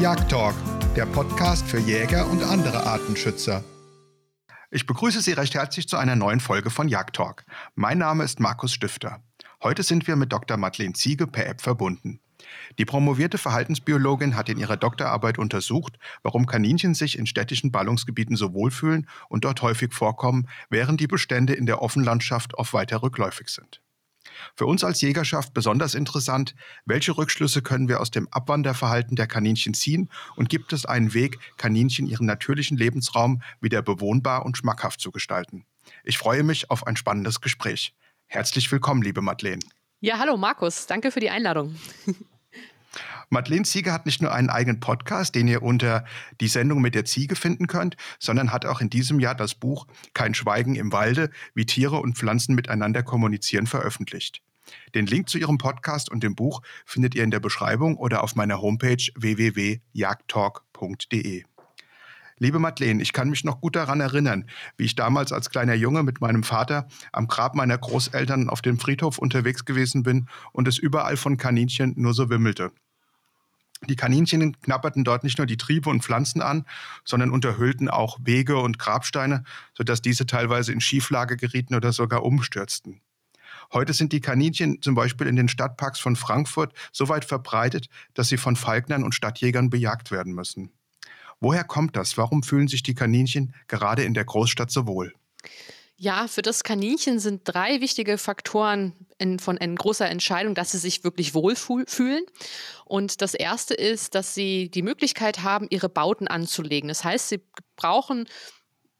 Jagdtalk, der Podcast für Jäger und andere Artenschützer. Ich begrüße Sie recht herzlich zu einer neuen Folge von Jagdtalk. Mein Name ist Markus Stifter. Heute sind wir mit Dr. Madeleine Ziege per App verbunden. Die promovierte Verhaltensbiologin hat in ihrer Doktorarbeit untersucht, warum Kaninchen sich in städtischen Ballungsgebieten so wohlfühlen und dort häufig vorkommen, während die Bestände in der Offenlandschaft oft weiter rückläufig sind. Für uns als Jägerschaft besonders interessant, welche Rückschlüsse können wir aus dem Abwanderverhalten der Kaninchen ziehen und gibt es einen Weg, Kaninchen ihren natürlichen Lebensraum wieder bewohnbar und schmackhaft zu gestalten? Ich freue mich auf ein spannendes Gespräch. Herzlich willkommen, liebe Madeleine. Ja, hallo Markus, danke für die Einladung. Madeleine Ziege hat nicht nur einen eigenen Podcast, den ihr unter die Sendung mit der Ziege finden könnt, sondern hat auch in diesem Jahr das Buch Kein Schweigen im Walde, wie Tiere und Pflanzen miteinander kommunizieren, veröffentlicht. Den Link zu ihrem Podcast und dem Buch findet ihr in der Beschreibung oder auf meiner Homepage www.jagdtalk.de. Liebe Madeleine, ich kann mich noch gut daran erinnern, wie ich damals als kleiner Junge mit meinem Vater am Grab meiner Großeltern auf dem Friedhof unterwegs gewesen bin und es überall von Kaninchen nur so wimmelte. Die Kaninchen knapperten dort nicht nur die Triebe und Pflanzen an, sondern unterhöhlten auch Wege und Grabsteine, sodass diese teilweise in Schieflage gerieten oder sogar umstürzten. Heute sind die Kaninchen zum Beispiel in den Stadtparks von Frankfurt so weit verbreitet, dass sie von Falknern und Stadtjägern bejagt werden müssen. Woher kommt das? Warum fühlen sich die Kaninchen gerade in der Großstadt so wohl? Ja, für das Kaninchen sind drei wichtige Faktoren in, von in großer Entscheidung, dass sie sich wirklich wohlfühlen. Und das erste ist, dass sie die Möglichkeit haben, ihre Bauten anzulegen. Das heißt, sie brauchen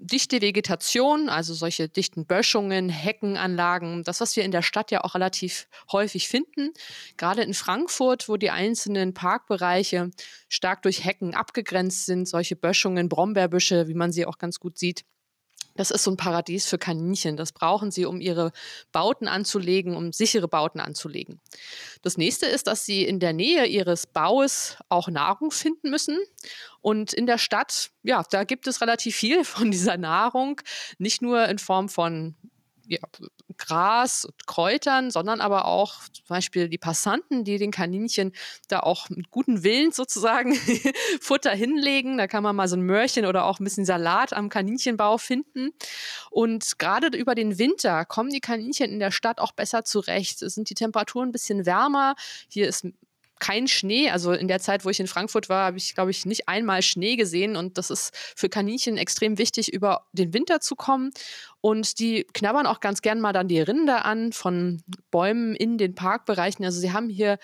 dichte Vegetation, also solche dichten Böschungen, Heckenanlagen, das, was wir in der Stadt ja auch relativ häufig finden. Gerade in Frankfurt, wo die einzelnen Parkbereiche stark durch Hecken abgegrenzt sind, solche Böschungen, Brombeerbüsche, wie man sie auch ganz gut sieht, das ist so ein Paradies für Kaninchen. Das brauchen sie, um ihre Bauten anzulegen, um sichere Bauten anzulegen. Das nächste ist, dass sie in der Nähe ihres Baues auch Nahrung finden müssen. Und in der Stadt, ja, da gibt es relativ viel von dieser Nahrung. Nicht nur in Form von ja, Gras und Kräutern, sondern aber auch zum Beispiel die Passanten, die den Kaninchen da auch mit guten Willen sozusagen Futter hinlegen. Da kann man mal so ein Möhrchen oder auch ein bisschen Salat am Kaninchenbau finden. Und gerade über den Winter kommen die Kaninchen in der Stadt auch besser zurecht. Es sind die Temperaturen ein bisschen wärmer. Hier ist kein Schnee. Also in der Zeit, wo ich in Frankfurt war, habe ich, glaube ich, nicht einmal Schnee gesehen. Und das ist für Kaninchen extrem wichtig, über den Winter zu kommen. Und die knabbern auch ganz gern mal dann die Rinde an von Bäumen in den Parkbereichen. Also sie haben hier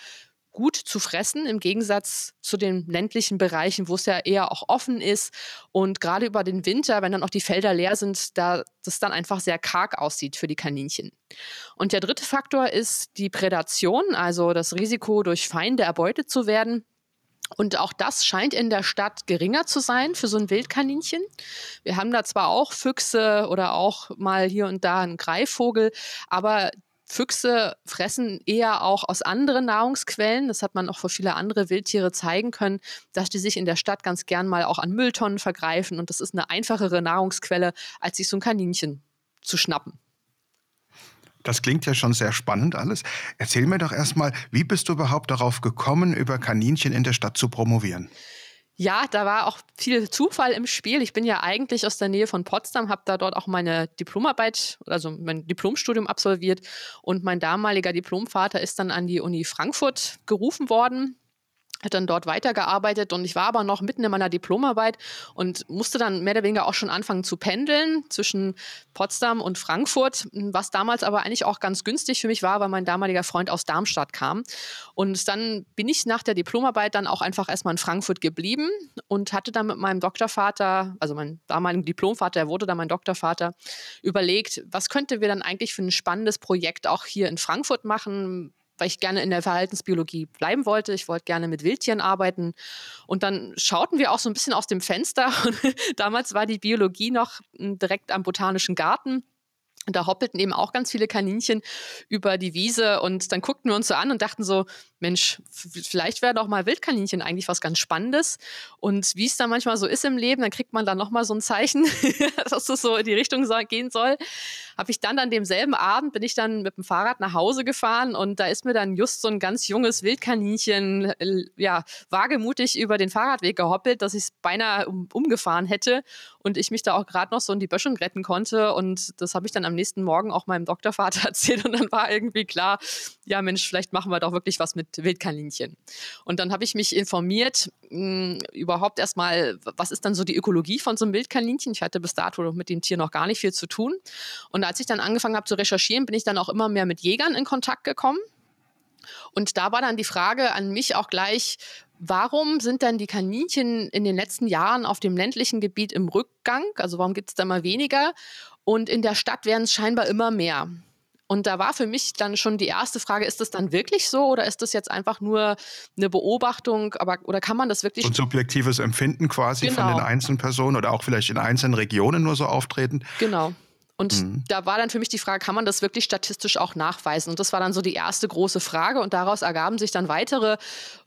gut zu fressen, im Gegensatz zu den ländlichen Bereichen, wo es ja eher auch offen ist. Und gerade über den Winter, wenn dann auch die Felder leer sind, da das dann einfach sehr karg aussieht für die Kaninchen. Und der dritte Faktor ist die Prädation, also das Risiko, durch Feinde erbeutet zu werden. Und auch das scheint in der Stadt geringer zu sein für so ein Wildkaninchen. Wir haben da zwar auch Füchse oder auch mal hier und da einen Greifvogel, aber Füchse fressen eher auch aus anderen Nahrungsquellen. Das hat man auch für viele andere Wildtiere zeigen können, dass die sich in der Stadt ganz gern mal auch an Mülltonnen vergreifen. Und das ist eine einfachere Nahrungsquelle, als sich so ein Kaninchen zu schnappen. Das klingt ja schon sehr spannend alles. Erzähl mir doch erstmal, wie bist du überhaupt darauf gekommen, über Kaninchen in der Stadt zu promovieren? Ja, da war auch viel Zufall im Spiel. Ich bin ja eigentlich aus der Nähe von Potsdam, habe da dort auch meine Diplomarbeit, also mein Diplomstudium absolviert. Und mein damaliger Diplomvater ist dann an die Uni Frankfurt gerufen worden hat dann dort weitergearbeitet und ich war aber noch mitten in meiner Diplomarbeit und musste dann mehr oder weniger auch schon anfangen zu pendeln zwischen Potsdam und Frankfurt, was damals aber eigentlich auch ganz günstig für mich war, weil mein damaliger Freund aus Darmstadt kam. Und dann bin ich nach der Diplomarbeit dann auch einfach erstmal in Frankfurt geblieben und hatte dann mit meinem Doktorvater, also meinem damaligen Diplomvater, er wurde dann mein Doktorvater, überlegt, was könnte wir dann eigentlich für ein spannendes Projekt auch hier in Frankfurt machen, weil ich gerne in der Verhaltensbiologie bleiben wollte. Ich wollte gerne mit Wildtieren arbeiten. Und dann schauten wir auch so ein bisschen aus dem Fenster. Damals war die Biologie noch hm, direkt am Botanischen Garten. Da hoppelten eben auch ganz viele Kaninchen über die Wiese und dann guckten wir uns so an und dachten so, Mensch, vielleicht wäre doch mal Wildkaninchen eigentlich was ganz Spannendes. Und wie es da manchmal so ist im Leben, dann kriegt man dann nochmal so ein Zeichen, dass es so in die Richtung gehen soll. Habe ich dann an demselben Abend, bin ich dann mit dem Fahrrad nach Hause gefahren und da ist mir dann just so ein ganz junges Wildkaninchen, äh, ja, wagemutig über den Fahrradweg gehoppelt, dass ich es beinahe um, umgefahren hätte und ich mich da auch gerade noch so in die Böschung retten konnte. Und das habe ich dann am nächsten Morgen auch meinem Doktorvater erzählt und dann war irgendwie klar, ja Mensch, vielleicht machen wir doch wirklich was mit Wildkaninchen. Und dann habe ich mich informiert, mh, hm, überhaupt erstmal, was ist dann so die Ökologie von so einem Wildkaninchen? Ich hatte bis dato mit dem Tier noch gar nicht viel zu tun. Und als ich dann angefangen habe zu recherchieren, bin ich dann auch immer mehr mit Jägern in Kontakt gekommen. Und da war dann die Frage an mich auch gleich, warum sind denn die Kaninchen in den letzten Jahren auf dem ländlichen Gebiet im Rückgang? Also warum gibt es da mal weniger? Und in der Stadt werden es scheinbar immer mehr. Und da war für mich dann schon die erste Frage, ist das dann wirklich so oder ist das jetzt einfach nur eine Beobachtung, aber oder kann man das wirklich Und subjektives Empfinden quasi genau. von den genau. einzelnen Personen oder auch vielleicht in einzelnen Regionen nur so auftreten? Genau. Und mhm. da war dann für mich die Frage, kann man das wirklich statistisch auch nachweisen? Und das war dann so die erste große Frage. Und daraus ergaben sich dann weitere.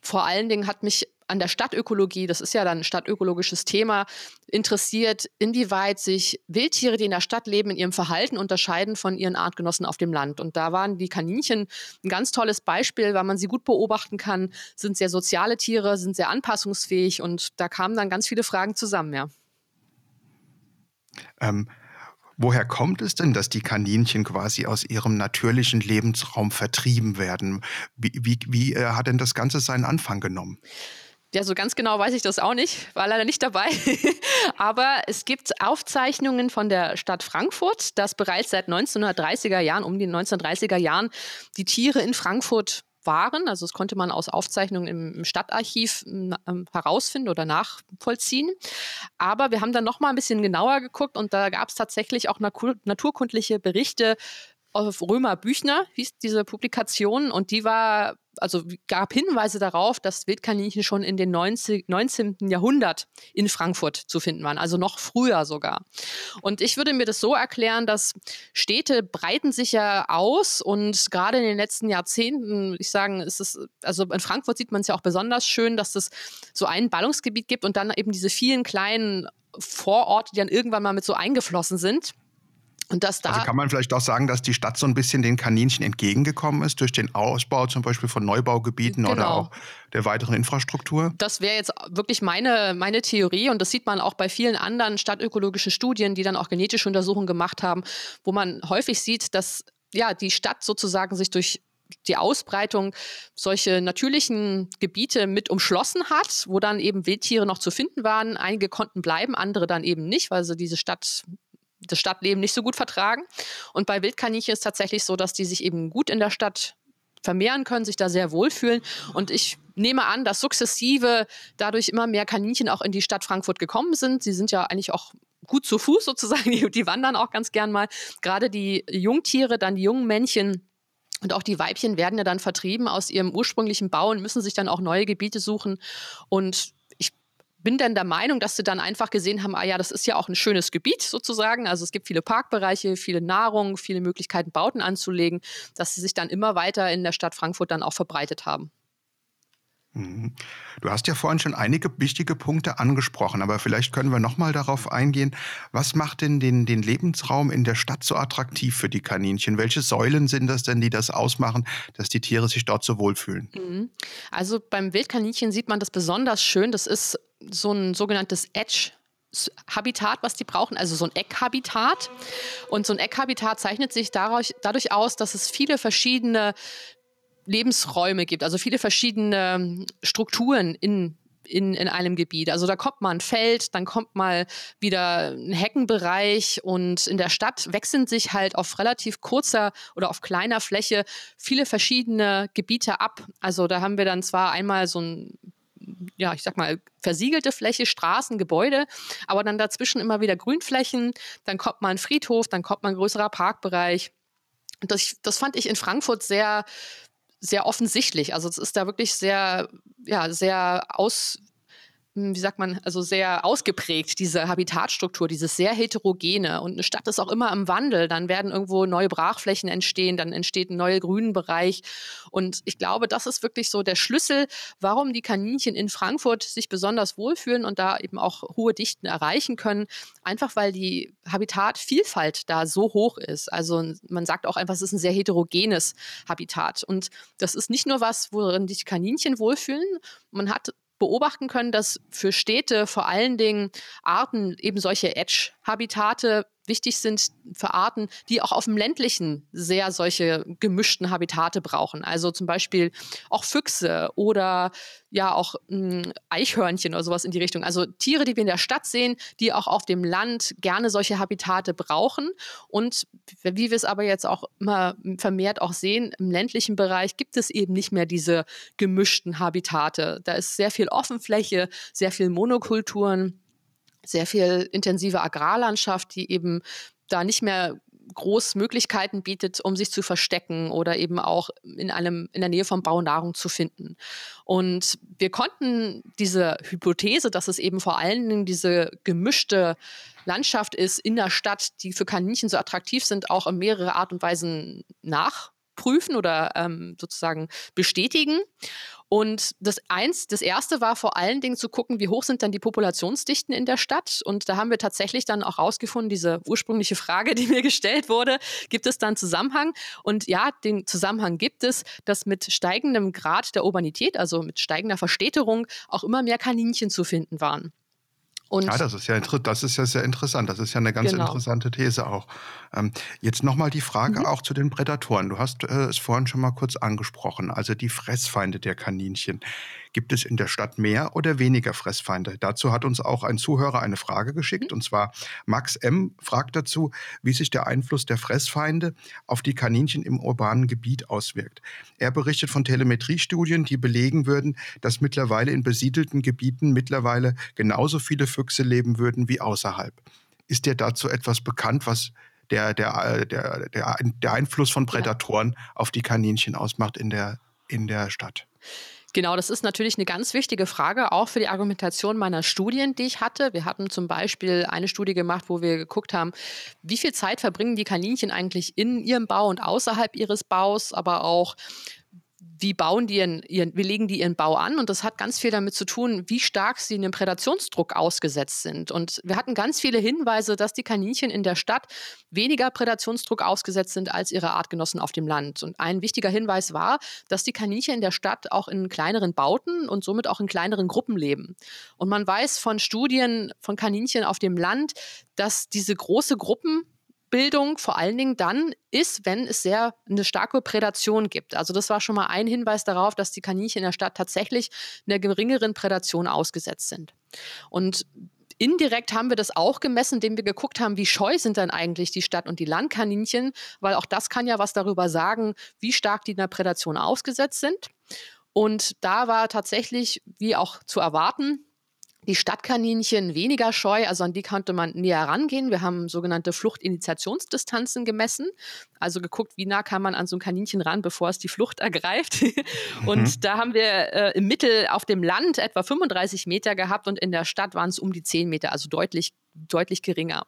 Vor allen Dingen hat mich an der Stadtökologie, das ist ja dann ein stadtökologisches Thema, interessiert, inwieweit sich Wildtiere, die in der Stadt leben, in ihrem Verhalten unterscheiden von ihren Artgenossen auf dem Land. Und da waren die Kaninchen ein ganz tolles Beispiel, weil man sie gut beobachten kann, sind sehr soziale Tiere, sind sehr anpassungsfähig und da kamen dann ganz viele Fragen zusammen, ja. Ähm, Woher kommt es denn, dass die Kaninchen quasi aus ihrem natürlichen Lebensraum vertrieben werden? Wie, wie, wie äh, hat denn das Ganze seinen Anfang genommen? Ja, so ganz genau weiß ich das auch nicht, war leider nicht dabei. Aber es gibt Aufzeichnungen von der Stadt Frankfurt, dass bereits seit 1930er Jahren, um die 1930er Jahren, die Tiere in Frankfurt waren. Also das konnte man aus Aufzeichnungen im, Stadtarchiv ähm, herausfinden oder nachvollziehen. Aber wir haben dann noch mal ein bisschen genauer geguckt und da gab es tatsächlich auch naturkundliche Berichte auf Römer Büchner, hieß diese Publikation und die war also gab Hinweise darauf, dass Wildkaninchen schon in den 90, 19. Jahrhundert in Frankfurt zu finden waren, also noch früher sogar. Und ich würde mir das so erklären, dass Städte breiten sich ja aus und gerade in den letzten Jahrzehnten, ich sagen, ist es, also in Frankfurt sieht man es ja auch besonders schön, dass es so ein Ballungsgebiet gibt und dann eben diese vielen kleinen Vororte, die dann irgendwann mal mit so eingeflossen sind. Und dass da also kann man vielleicht auch sagen, dass die Stadt so ein bisschen den Kaninchen entgegengekommen ist durch den Ausbau zum Beispiel von Neubaugebieten genau. oder auch der weiteren Infrastruktur? Das wäre jetzt wirklich meine, meine Theorie und das sieht man auch bei vielen anderen stadtökologischen Studien, die dann auch genetische Untersuchungen gemacht haben, wo man häufig sieht, dass ja, die Stadt sozusagen sich durch die Ausbreitung solche natürlichen Gebiete mit umschlossen hat, wo dann eben Wildtiere noch zu finden waren. Einige konnten bleiben, andere dann eben nicht, weil sie diese Stadt das Stadtleben nicht so gut vertragen. Und bei Wildkaninchen ist es tatsächlich so, dass die sich eben gut in der Stadt vermehren können, sich da sehr wohlfühlen. Und ich nehme an, dass sukzessive dadurch immer mehr Kaninchen auch in die Stadt Frankfurt gekommen sind. Sie sind ja eigentlich auch gut zu Fuß sozusagen, die, die wandern auch ganz gern mal. Gerade die Jungtiere, dann die jungen Männchen, und auch die Weibchen werden ja dann vertrieben aus ihrem ursprünglichen Bau und müssen sich dann auch neue Gebiete suchen. Und bin dann der Meinung, dass sie dann einfach gesehen haben, ah ja, das ist ja auch ein schönes Gebiet sozusagen. Also es gibt viele Parkbereiche, viele Nahrung, viele Möglichkeiten, Bauten anzulegen, dass sie sich dann immer weiter in der Stadt Frankfurt dann auch verbreitet haben. Mhm. Du hast ja vorhin schon einige wichtige Punkte angesprochen, aber vielleicht können wir noch mal darauf eingehen. Was macht denn den, den Lebensraum in der Stadt so attraktiv für die Kaninchen? Welche Säulen sind das denn, die das ausmachen, dass die Tiere sich dort so wohlfühlen? Mhm. Also beim Wildkaninchen sieht man das besonders schön. Das ist so ein sogenanntes Edge Habitat, was die brauchen, also so ein Eckhabitat. Und so ein Eckhabitat zeichnet sich dadurch, dadurch aus, dass es viele verschiedene Lebensräume gibt, also viele verschiedene ähm, Strukturen in in, in einem Gebiet. Also da kommt mal ein Feld, dann kommt mal wieder ein Heckenbereich und in der Stadt wechseln sich halt auf relativ kurzer oder auf kleiner Fläche viele verschiedene Gebiete ab. Also da haben wir dann zwar einmal so ein ja, ich sag mal, versiegelte Fläche, Straßen, Gebäude, aber dann dazwischen immer wieder Grünflächen, dann kommt mal ein Friedhof, dann kommt mal ein größerer Parkbereich. Das, das fand ich in Frankfurt sehr, sehr offensichtlich. Also es ist da wirklich sehr, ja, sehr aus, wie sagt man, also sehr ausgeprägt, diese Habitatstruktur, dieses sehr heterogene. Und eine Stadt ist auch immer im Wandel. Dann werden irgendwo neue Brachflächen entstehen, dann entsteht ein neuer Grünenbereich. Und ich glaube, das ist wirklich so der Schlüssel, warum die Kaninchen in Frankfurt sich besonders wohlfühlen und da eben auch hohe Dichten erreichen können. Einfach weil die Habitatvielfalt da so hoch ist. Also man sagt auch einfach, es ist ein sehr heterogenes Habitat. Und das ist nicht nur was, worin sich Kaninchen wohlfühlen. Man hat beobachten können, dass für Städte vor allen Dingen Arten eben solche Edge-Habitate wichtig sind für Arten, die auch auf dem ländlichen sehr solche gemischten Habitate brauchen. Also zum Beispiel auch Füchse oder ja auch mh, hm, Eichhörnchen oder sowas in die Richtung. Also Tiere, die wir in der Stadt sehen, die auch auf dem Land gerne solche Habitate brauchen. Und wie wir es aber jetzt auch immer vermehrt auch sehen, im ländlichen Bereich gibt es eben nicht mehr diese gemischten Habitate. Da ist sehr viel Offenfläche, sehr viel Monokulturen sehr viel intensive Agrarlandschaft, die eben da nicht mehr groß Möglichkeiten bietet, um sich zu verstecken oder eben auch in einem in der Nähe vom Bau Nahrung zu finden. Und wir konnten diese Hypothese, dass es eben vor allen Dingen diese gemischte Landschaft ist in der Stadt, die für Kaninchen so attraktiv sind, auch in mehrere Art und Weisen nachprüfen oder ähm, sozusagen bestätigen. Und das eins, das erste war vor allen Dingen zu gucken, wie hoch sind dann die Populationsdichten in der Stadt. Und da haben wir tatsächlich dann auch rausgefunden, diese ursprüngliche Frage, die mir gestellt wurde, gibt es dann Zusammenhang? Und ja, den Zusammenhang gibt es, dass mit steigendem Grad der Urbanität, also mit steigender Verstädterung, auch immer mehr Kaninchen zu finden waren. Und ja, das ist ja, das ist ja sehr interessant. Das ist ja eine ganz genau. interessante These auch. Ähm, jetzt nochmal die Frage mhm. auch zu den Prädatoren. Du hast äh, es vorhin schon mal kurz angesprochen, also die Fressfeinde der Kaninchen. Gibt es in der Stadt mehr oder weniger Fressfeinde? Dazu hat uns auch ein Zuhörer eine Frage geschickt, mhm. und zwar Max M. fragt dazu, wie sich der Einfluss der Fressfeinde auf die Kaninchen im urbanen Gebiet auswirkt. Er berichtet von Telemetriestudien, die belegen würden, dass mittlerweile in besiedelten Gebieten mittlerweile genauso viele Füchse leben würden wie außerhalb. Ist dir dazu etwas bekannt, was der, der, der, der, der Einfluss von Prädatoren auf die Kaninchen ausmacht in der, in der Stadt. Genau, das ist natürlich eine ganz wichtige Frage, auch für die Argumentation meiner Studien, die ich hatte. Wir hatten zum Beispiel eine Studie gemacht, wo wir geguckt haben, wie viel Zeit verbringen die Kaninchen eigentlich in ihrem Bau und außerhalb ihres Baus, aber auch wie bauen die ihren, ihren, wie legen die ihren Bau an? Und das hat ganz viel damit zu tun, wie stark sie einem Prädationsdruck ausgesetzt sind. Und wir hatten ganz viele Hinweise, dass die Kaninchen in der Stadt weniger Prädationsdruck ausgesetzt sind als ihre Artgenossen auf dem Land. Und ein wichtiger Hinweis war, dass die Kaninchen in der Stadt auch in kleineren Bauten und somit auch in kleineren Gruppen leben. Und man weiß von Studien von Kaninchen auf dem Land, dass diese große Gruppen Bildung vor allen Dingen dann ist, wenn es sehr eine starke Prädation gibt. Also das war schon mal ein Hinweis darauf, dass die Kaninchen in der Stadt tatsächlich einer geringeren Prädation ausgesetzt sind. Und Indirekt haben wir das auch gemessen, indem wir geguckt haben, wie scheu sind dann eigentlich die Stadt- und die Landkaninchen, weil auch das kann ja was darüber sagen, wie stark die einer Prädation ausgesetzt sind. Und da war tatsächlich, wie auch zu erwarten, die Stadtkaninchen weniger scheu, also an die konnte man näher rangehen. Wir haben sogenannte Fluchtinitiationsdistanzen gemessen, also geguckt, wie nah kann man an so ein Kaninchen ran, bevor es die Flucht ergreift. und mhm. da haben wir äh, im Mittel auf dem Land etwa 35 Meter gehabt und in der Stadt waren es um die 10 Meter, also deutlich deutlich geringer.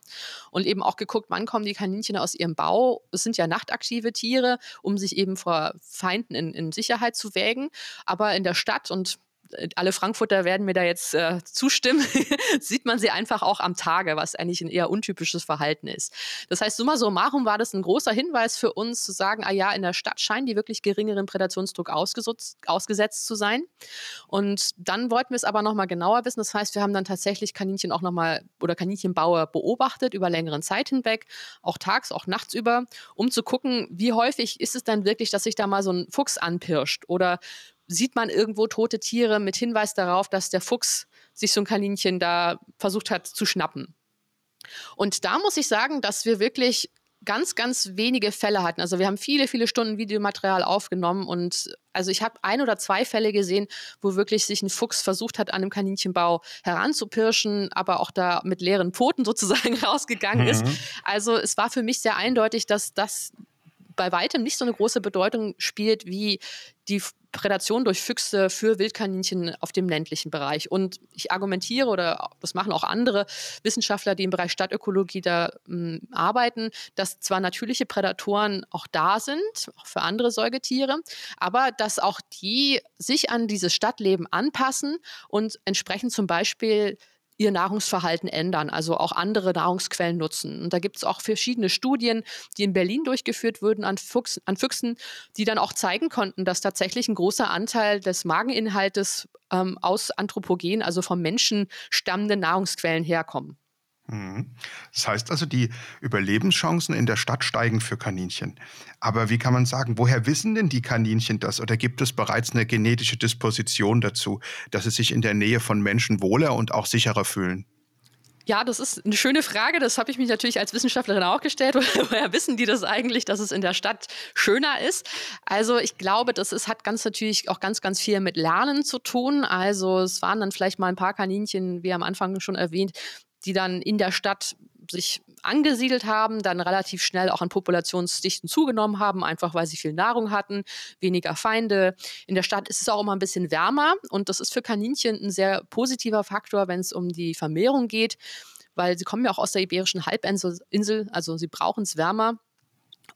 Und eben auch geguckt, wann kommen die Kaninchen aus ihrem Bau. Es sind ja nachtaktive Tiere, um sich eben vor Feinden in, in Sicherheit zu wägen. Aber in der Stadt und alle Frankfurter werden mir da jetzt äh, zustimmen, sieht man sie einfach auch am Tage, was eigentlich ein eher untypisches Verhalten ist. Das heißt, summa summarum war das ein großer Hinweis für uns zu sagen, ah ja, in der Stadt scheinen die wirklich geringeren Prädationsdruck ausgesetzt zu sein. Und dann wollten wir es aber nochmal genauer wissen. Das heißt, wir haben dann tatsächlich Kaninchen auch nochmal oder Kaninchenbauer beobachtet über längeren Zeit hinweg, auch tags, auch nachts über, um zu gucken, wie häufig ist es dann wirklich, dass sich da mal so ein Fuchs anpirscht oder sieht man irgendwo tote Tiere mit Hinweis darauf, dass der Fuchs sich so ein Kaninchen da versucht hat zu schnappen. Und da muss ich sagen, dass wir wirklich ganz, ganz wenige Fälle hatten. Also wir haben viele, viele Stunden Videomaterial aufgenommen und also ich habe ein oder zwei Fälle gesehen, wo wirklich sich ein Fuchs versucht hat, an einem Kaninchenbau heranzupirschen, aber auch da mit leeren Pfoten sozusagen rausgegangen mhm. ist. Also es war für mich sehr eindeutig, dass das bei weitem nicht so eine große Bedeutung spielt wie die Prädation durch Füchse für Wildkaninchen auf dem ländlichen Bereich. Und ich argumentiere, oder das machen auch andere Wissenschaftler, die im Bereich Stadtökologie da m, hm, arbeiten, dass zwar natürliche Prädatoren auch da sind, auch für andere Säugetiere, aber dass auch die sich an dieses Stadtleben anpassen und entsprechend zum Beispiel ihr Nahrungsverhalten ändern, also auch andere Nahrungsquellen nutzen. Und da gibt es auch verschiedene Studien, die in Berlin durchgeführt wurden an, Fuchs, an Füchsen, die dann auch zeigen konnten, dass tatsächlich ein großer Anteil des Mageninhaltes ähm, aus Anthropogen, also vom Menschen stammenden Nahrungsquellen herkommen. Mhm. Das heißt also, die Überlebenschancen in der Stadt steigen für Kaninchen. Aber wie kann man sagen, woher wissen denn die Kaninchen das? Oder gibt es bereits eine genetische Disposition dazu, dass sie sich in der Nähe von Menschen wohler und auch sicherer fühlen? Ja, das ist eine schöne Frage. Das habe ich mich natürlich als Wissenschaftlerin auch gestellt. Woher wissen die das eigentlich, dass es in der Stadt schöner ist? Also ich glaube, das ist, hat ganz natürlich auch ganz, ganz viel mit Lernen zu tun. Also es waren dann vielleicht mal ein paar Kaninchen, wie am Anfang schon erwähnt, die dann in der Stadt sich angesiedelt haben, dann relativ schnell auch an Populationsdichten zugenommen haben, einfach weil sie viel Nahrung hatten, weniger Feinde. In der Stadt ist es auch immer ein bisschen wärmer und das ist für Kaninchen ein sehr positiver Faktor, wenn es um die Vermehrung geht, weil sie kommen ja auch aus der Iberischen Halbinsel, also sie brauchen es wärmer.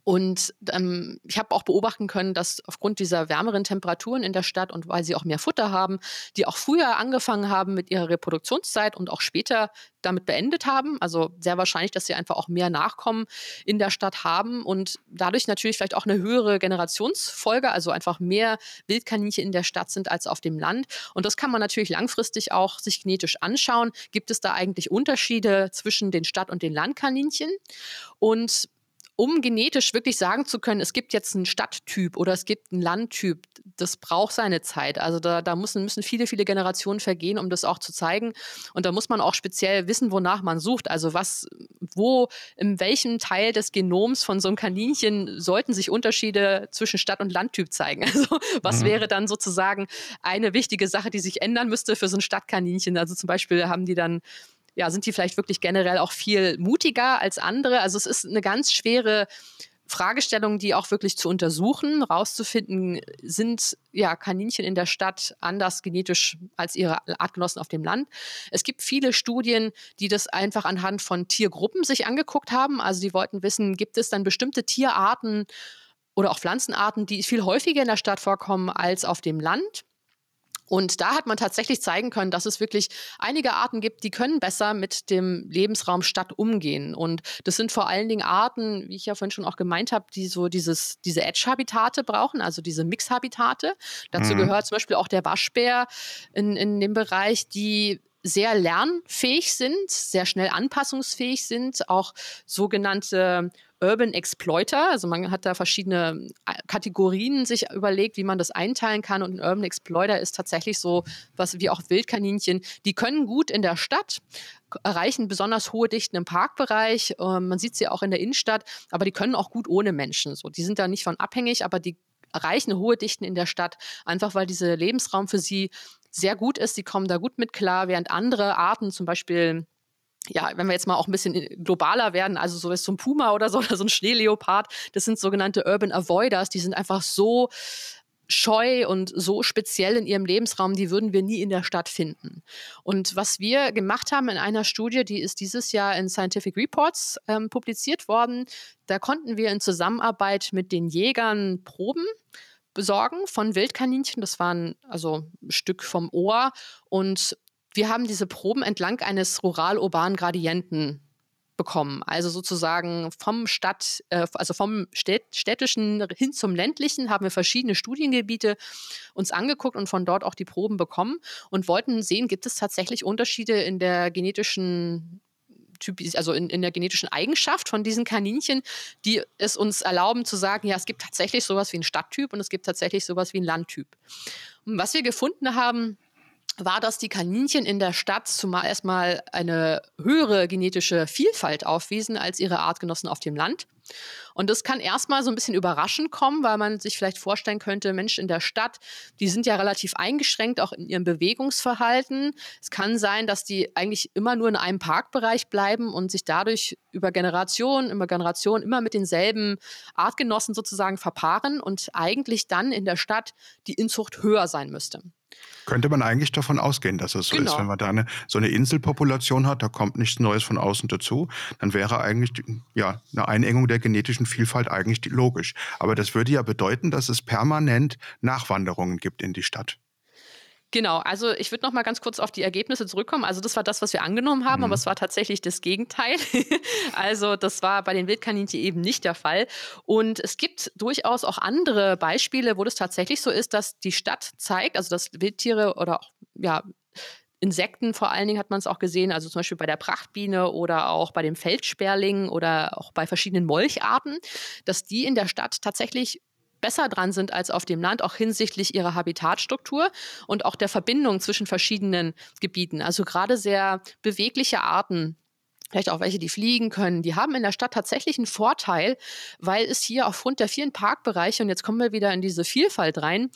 Und ähm, ich habe auch beobachten können, dass aufgrund dieser wärmeren Temperaturen in der Stadt und weil sie auch mehr Futter haben, die auch früher angefangen haben mit ihrer Reproduktionszeit und auch später damit beendet haben. Also sehr wahrscheinlich, dass sie einfach auch mehr Nachkommen in der Stadt haben und dadurch natürlich vielleicht auch eine höhere Generationsfolge, also einfach mehr Wildkaninchen in der Stadt sind als auf dem Land. Und das kann man natürlich langfristig auch sich genetisch anschauen. Gibt es da eigentlich Unterschiede zwischen den Stadt- und den Landkaninchen? Und um genetisch wirklich sagen zu können, es gibt jetzt einen Stadttyp oder es gibt einen Landtyp, das braucht seine Zeit. Also da, da müssen, müssen viele, viele Generationen vergehen, um das auch zu zeigen. Und da muss man auch speziell wissen, wonach man sucht. Also was, wo, in welchem Teil des Genoms von so einem Kaninchen sollten sich Unterschiede zwischen Stadt- und Landtyp zeigen. Also was mhm. wäre dann sozusagen eine wichtige Sache, die sich ändern müsste für so ein Stadtkaninchen? Also zum Beispiel haben die dann ja, sind die vielleicht wirklich generell auch viel mutiger als andere? Also es ist eine ganz schwere Fragestellung, die auch wirklich zu untersuchen, rauszufinden, sind ja Kaninchen in der Stadt anders genetisch als ihre Artgenossen auf dem Land. Es gibt viele Studien, die das einfach anhand von Tiergruppen sich angeguckt haben. Also die wollten wissen, gibt es dann bestimmte Tierarten oder auch Pflanzenarten, die viel häufiger in der Stadt vorkommen als auf dem Land? Und da hat man tatsächlich zeigen können, dass es wirklich einige Arten gibt, die können besser mit dem Lebensraum Stadt umgehen. Und das sind vor allen Dingen Arten, wie ich ja vorhin schon auch gemeint habe, die so dieses, diese Edge-Habitate brauchen, also diese Mix-Habitate. Dazu mhm. gehört zum Beispiel auch der Waschbär in, in dem Bereich, die sehr lernfähig sind, sehr schnell anpassungsfähig sind, auch sogenannte Urban Exploiter. Also man hat da verschiedene äh, Kategorien sich überlegt, wie man das einteilen kann. Und ein Urban Exploiter ist tatsächlich so was wie auch Wildkaninchen. Die können gut in der Stadt, erreichen besonders hohe Dichten im Parkbereich. Ähm, man sieht sie auch in der Innenstadt, aber die können auch gut ohne Menschen. So, die sind da nicht von abhängig, aber die erreichen hohe Dichten in der Stadt, einfach weil dieser Lebensraum für sie sehr gut ist. Sie kommen da gut mit klar, während andere Arten, zum Beispiel ja, wenn wir jetzt mal auch ein bisschen globaler werden, also so so ein Puma oder so oder so ein Schneeleopard, das sind sogenannte Urban Avoiders, die sind einfach so scheu und so speziell in ihrem Lebensraum, die würden wir nie in der Stadt finden. Und was wir gemacht haben in einer Studie, die ist dieses Jahr in Scientific Reports ähm, publiziert worden, da konnten wir in Zusammenarbeit mit den Jägern Proben besorgen von Wildkaninchen. Das waren also ein Stück vom Ohr und wir haben diese Proben entlang eines rural-urbanen Gradienten bekommen. Also sozusagen vom Stadt, äh, also vom städtischen hin zum ländlichen haben wir verschiedene Studiengebiete uns angeguckt und von dort auch die Proben bekommen und wollten sehen, gibt es tatsächlich Unterschiede in der genetischen Typis, also in, in der genetischen Eigenschaft von diesen Kaninchen, die es uns erlauben zu sagen, ja, es gibt tatsächlich sowas wie einen Stadttyp und es gibt tatsächlich sowas wie einen Landtyp. Und was wir gefunden haben, war, dass die Kaninchen in der Stadt zumal erstmal eine höhere genetische Vielfalt aufwiesen als ihre Artgenossen auf dem Land. Und das kann erstmal so ein bisschen überraschend kommen, weil man sich vielleicht vorstellen könnte, Menschen in der Stadt, die sind ja relativ eingeschränkt, auch in ihrem Bewegungsverhalten. Es kann sein, dass die eigentlich immer nur in einem Parkbereich bleiben und sich dadurch über Generationen, über Generationen immer mit denselben Artgenossen sozusagen verpaaren und eigentlich dann in der Stadt die Inzucht höher sein müsste. Könnte man eigentlich davon ausgehen, dass es so genau. ist. Wenn man da eine, so eine Inselpopulation hat, da kommt nichts Neues von außen dazu, dann wäre eigentlich ja, eine Einengung der genetischen Vielfalt eigentlich logisch. Aber das würde ja bedeuten, dass es permanent Nachwanderungen gibt in die Stadt. Genau, also ich würde noch mal ganz kurz auf die Ergebnisse zurückkommen. Also das war das, was wir angenommen haben, mhm. aber es war tatsächlich das Gegenteil. also das war bei den Wildkaninchen eben nicht der Fall. Und es gibt durchaus auch andere Beispiele, wo das tatsächlich so ist, dass die Stadt zeigt, also dass Wildtiere oder auch ja, Insekten vor allen Dingen hat man es auch gesehen, also zum Beispiel bei der Prachtbiene oder auch bei dem Feldsperling oder auch bei verschiedenen Molcharten, dass die in der Stadt tatsächlich besser dran sind als auf dem Land, auch hinsichtlich ihrer Habitatstruktur und auch der Verbindung zwischen verschiedenen Gebieten. Also gerade sehr bewegliche Arten, vielleicht auch welche, die fliegen können, die haben in der Stadt tatsächlich einen Vorteil, weil es hier aufgrund der vielen Parkbereiche, und jetzt kommen wir wieder in diese Vielfalt rein,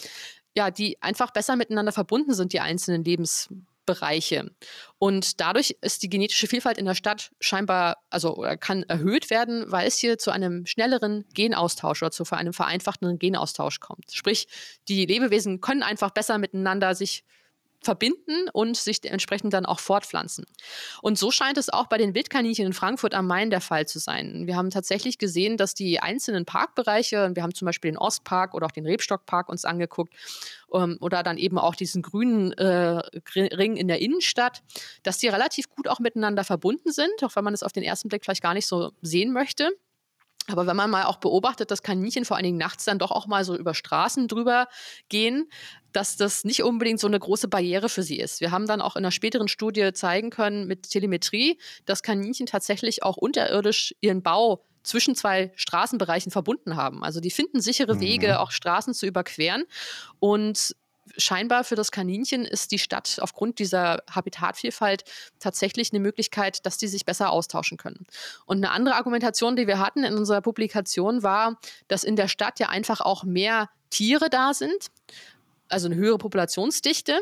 ja, die einfach besser miteinander verbunden sind, die einzelnen Lebens Bereiche. Und dadurch ist die genetische Vielfalt in der Stadt scheinbar, also kann erhöht werden, weil es hier zu einem schnelleren Genaustausch oder zu einem vereinfachten Genaustausch kommt. Sprich, die Lebewesen können einfach besser miteinander sich verbinden und sich entsprechend dann auch fortpflanzen. Und so scheint es auch bei den Wildkaninchen in Frankfurt am Main der Fall zu sein. Wir haben tatsächlich gesehen, dass die einzelnen Parkbereiche, wir haben zum Beispiel den Ostpark oder auch den Rebstockpark uns angeguckt, ähm, oder dann eben auch diesen grünen äh, Ring in der Innenstadt, dass die relativ gut auch miteinander verbunden sind, auch wenn man es auf den ersten Blick vielleicht gar nicht so sehen möchte. Aber wenn man mal auch beobachtet, dass Kaninchen vor allen Dingen nachts dann doch auch mal so über Straßen drüber gehen, dass das nicht unbedingt so eine große Barriere für sie ist. Wir haben dann auch in einer späteren Studie zeigen können mit Telemetrie, dass Kaninchen tatsächlich auch unterirdisch ihren Bau zwischen zwei Straßenbereichen verbunden haben. Also die finden sichere mhm. Wege, auch Straßen zu überqueren. Und scheinbar für das Kaninchen ist die Stadt aufgrund dieser Habitatvielfalt tatsächlich eine Möglichkeit, dass die sich besser austauschen können. Und eine andere Argumentation, die wir hatten in unserer Publikation, war, dass in der Stadt ja einfach auch mehr Tiere da sind, also eine höhere Populationsdichte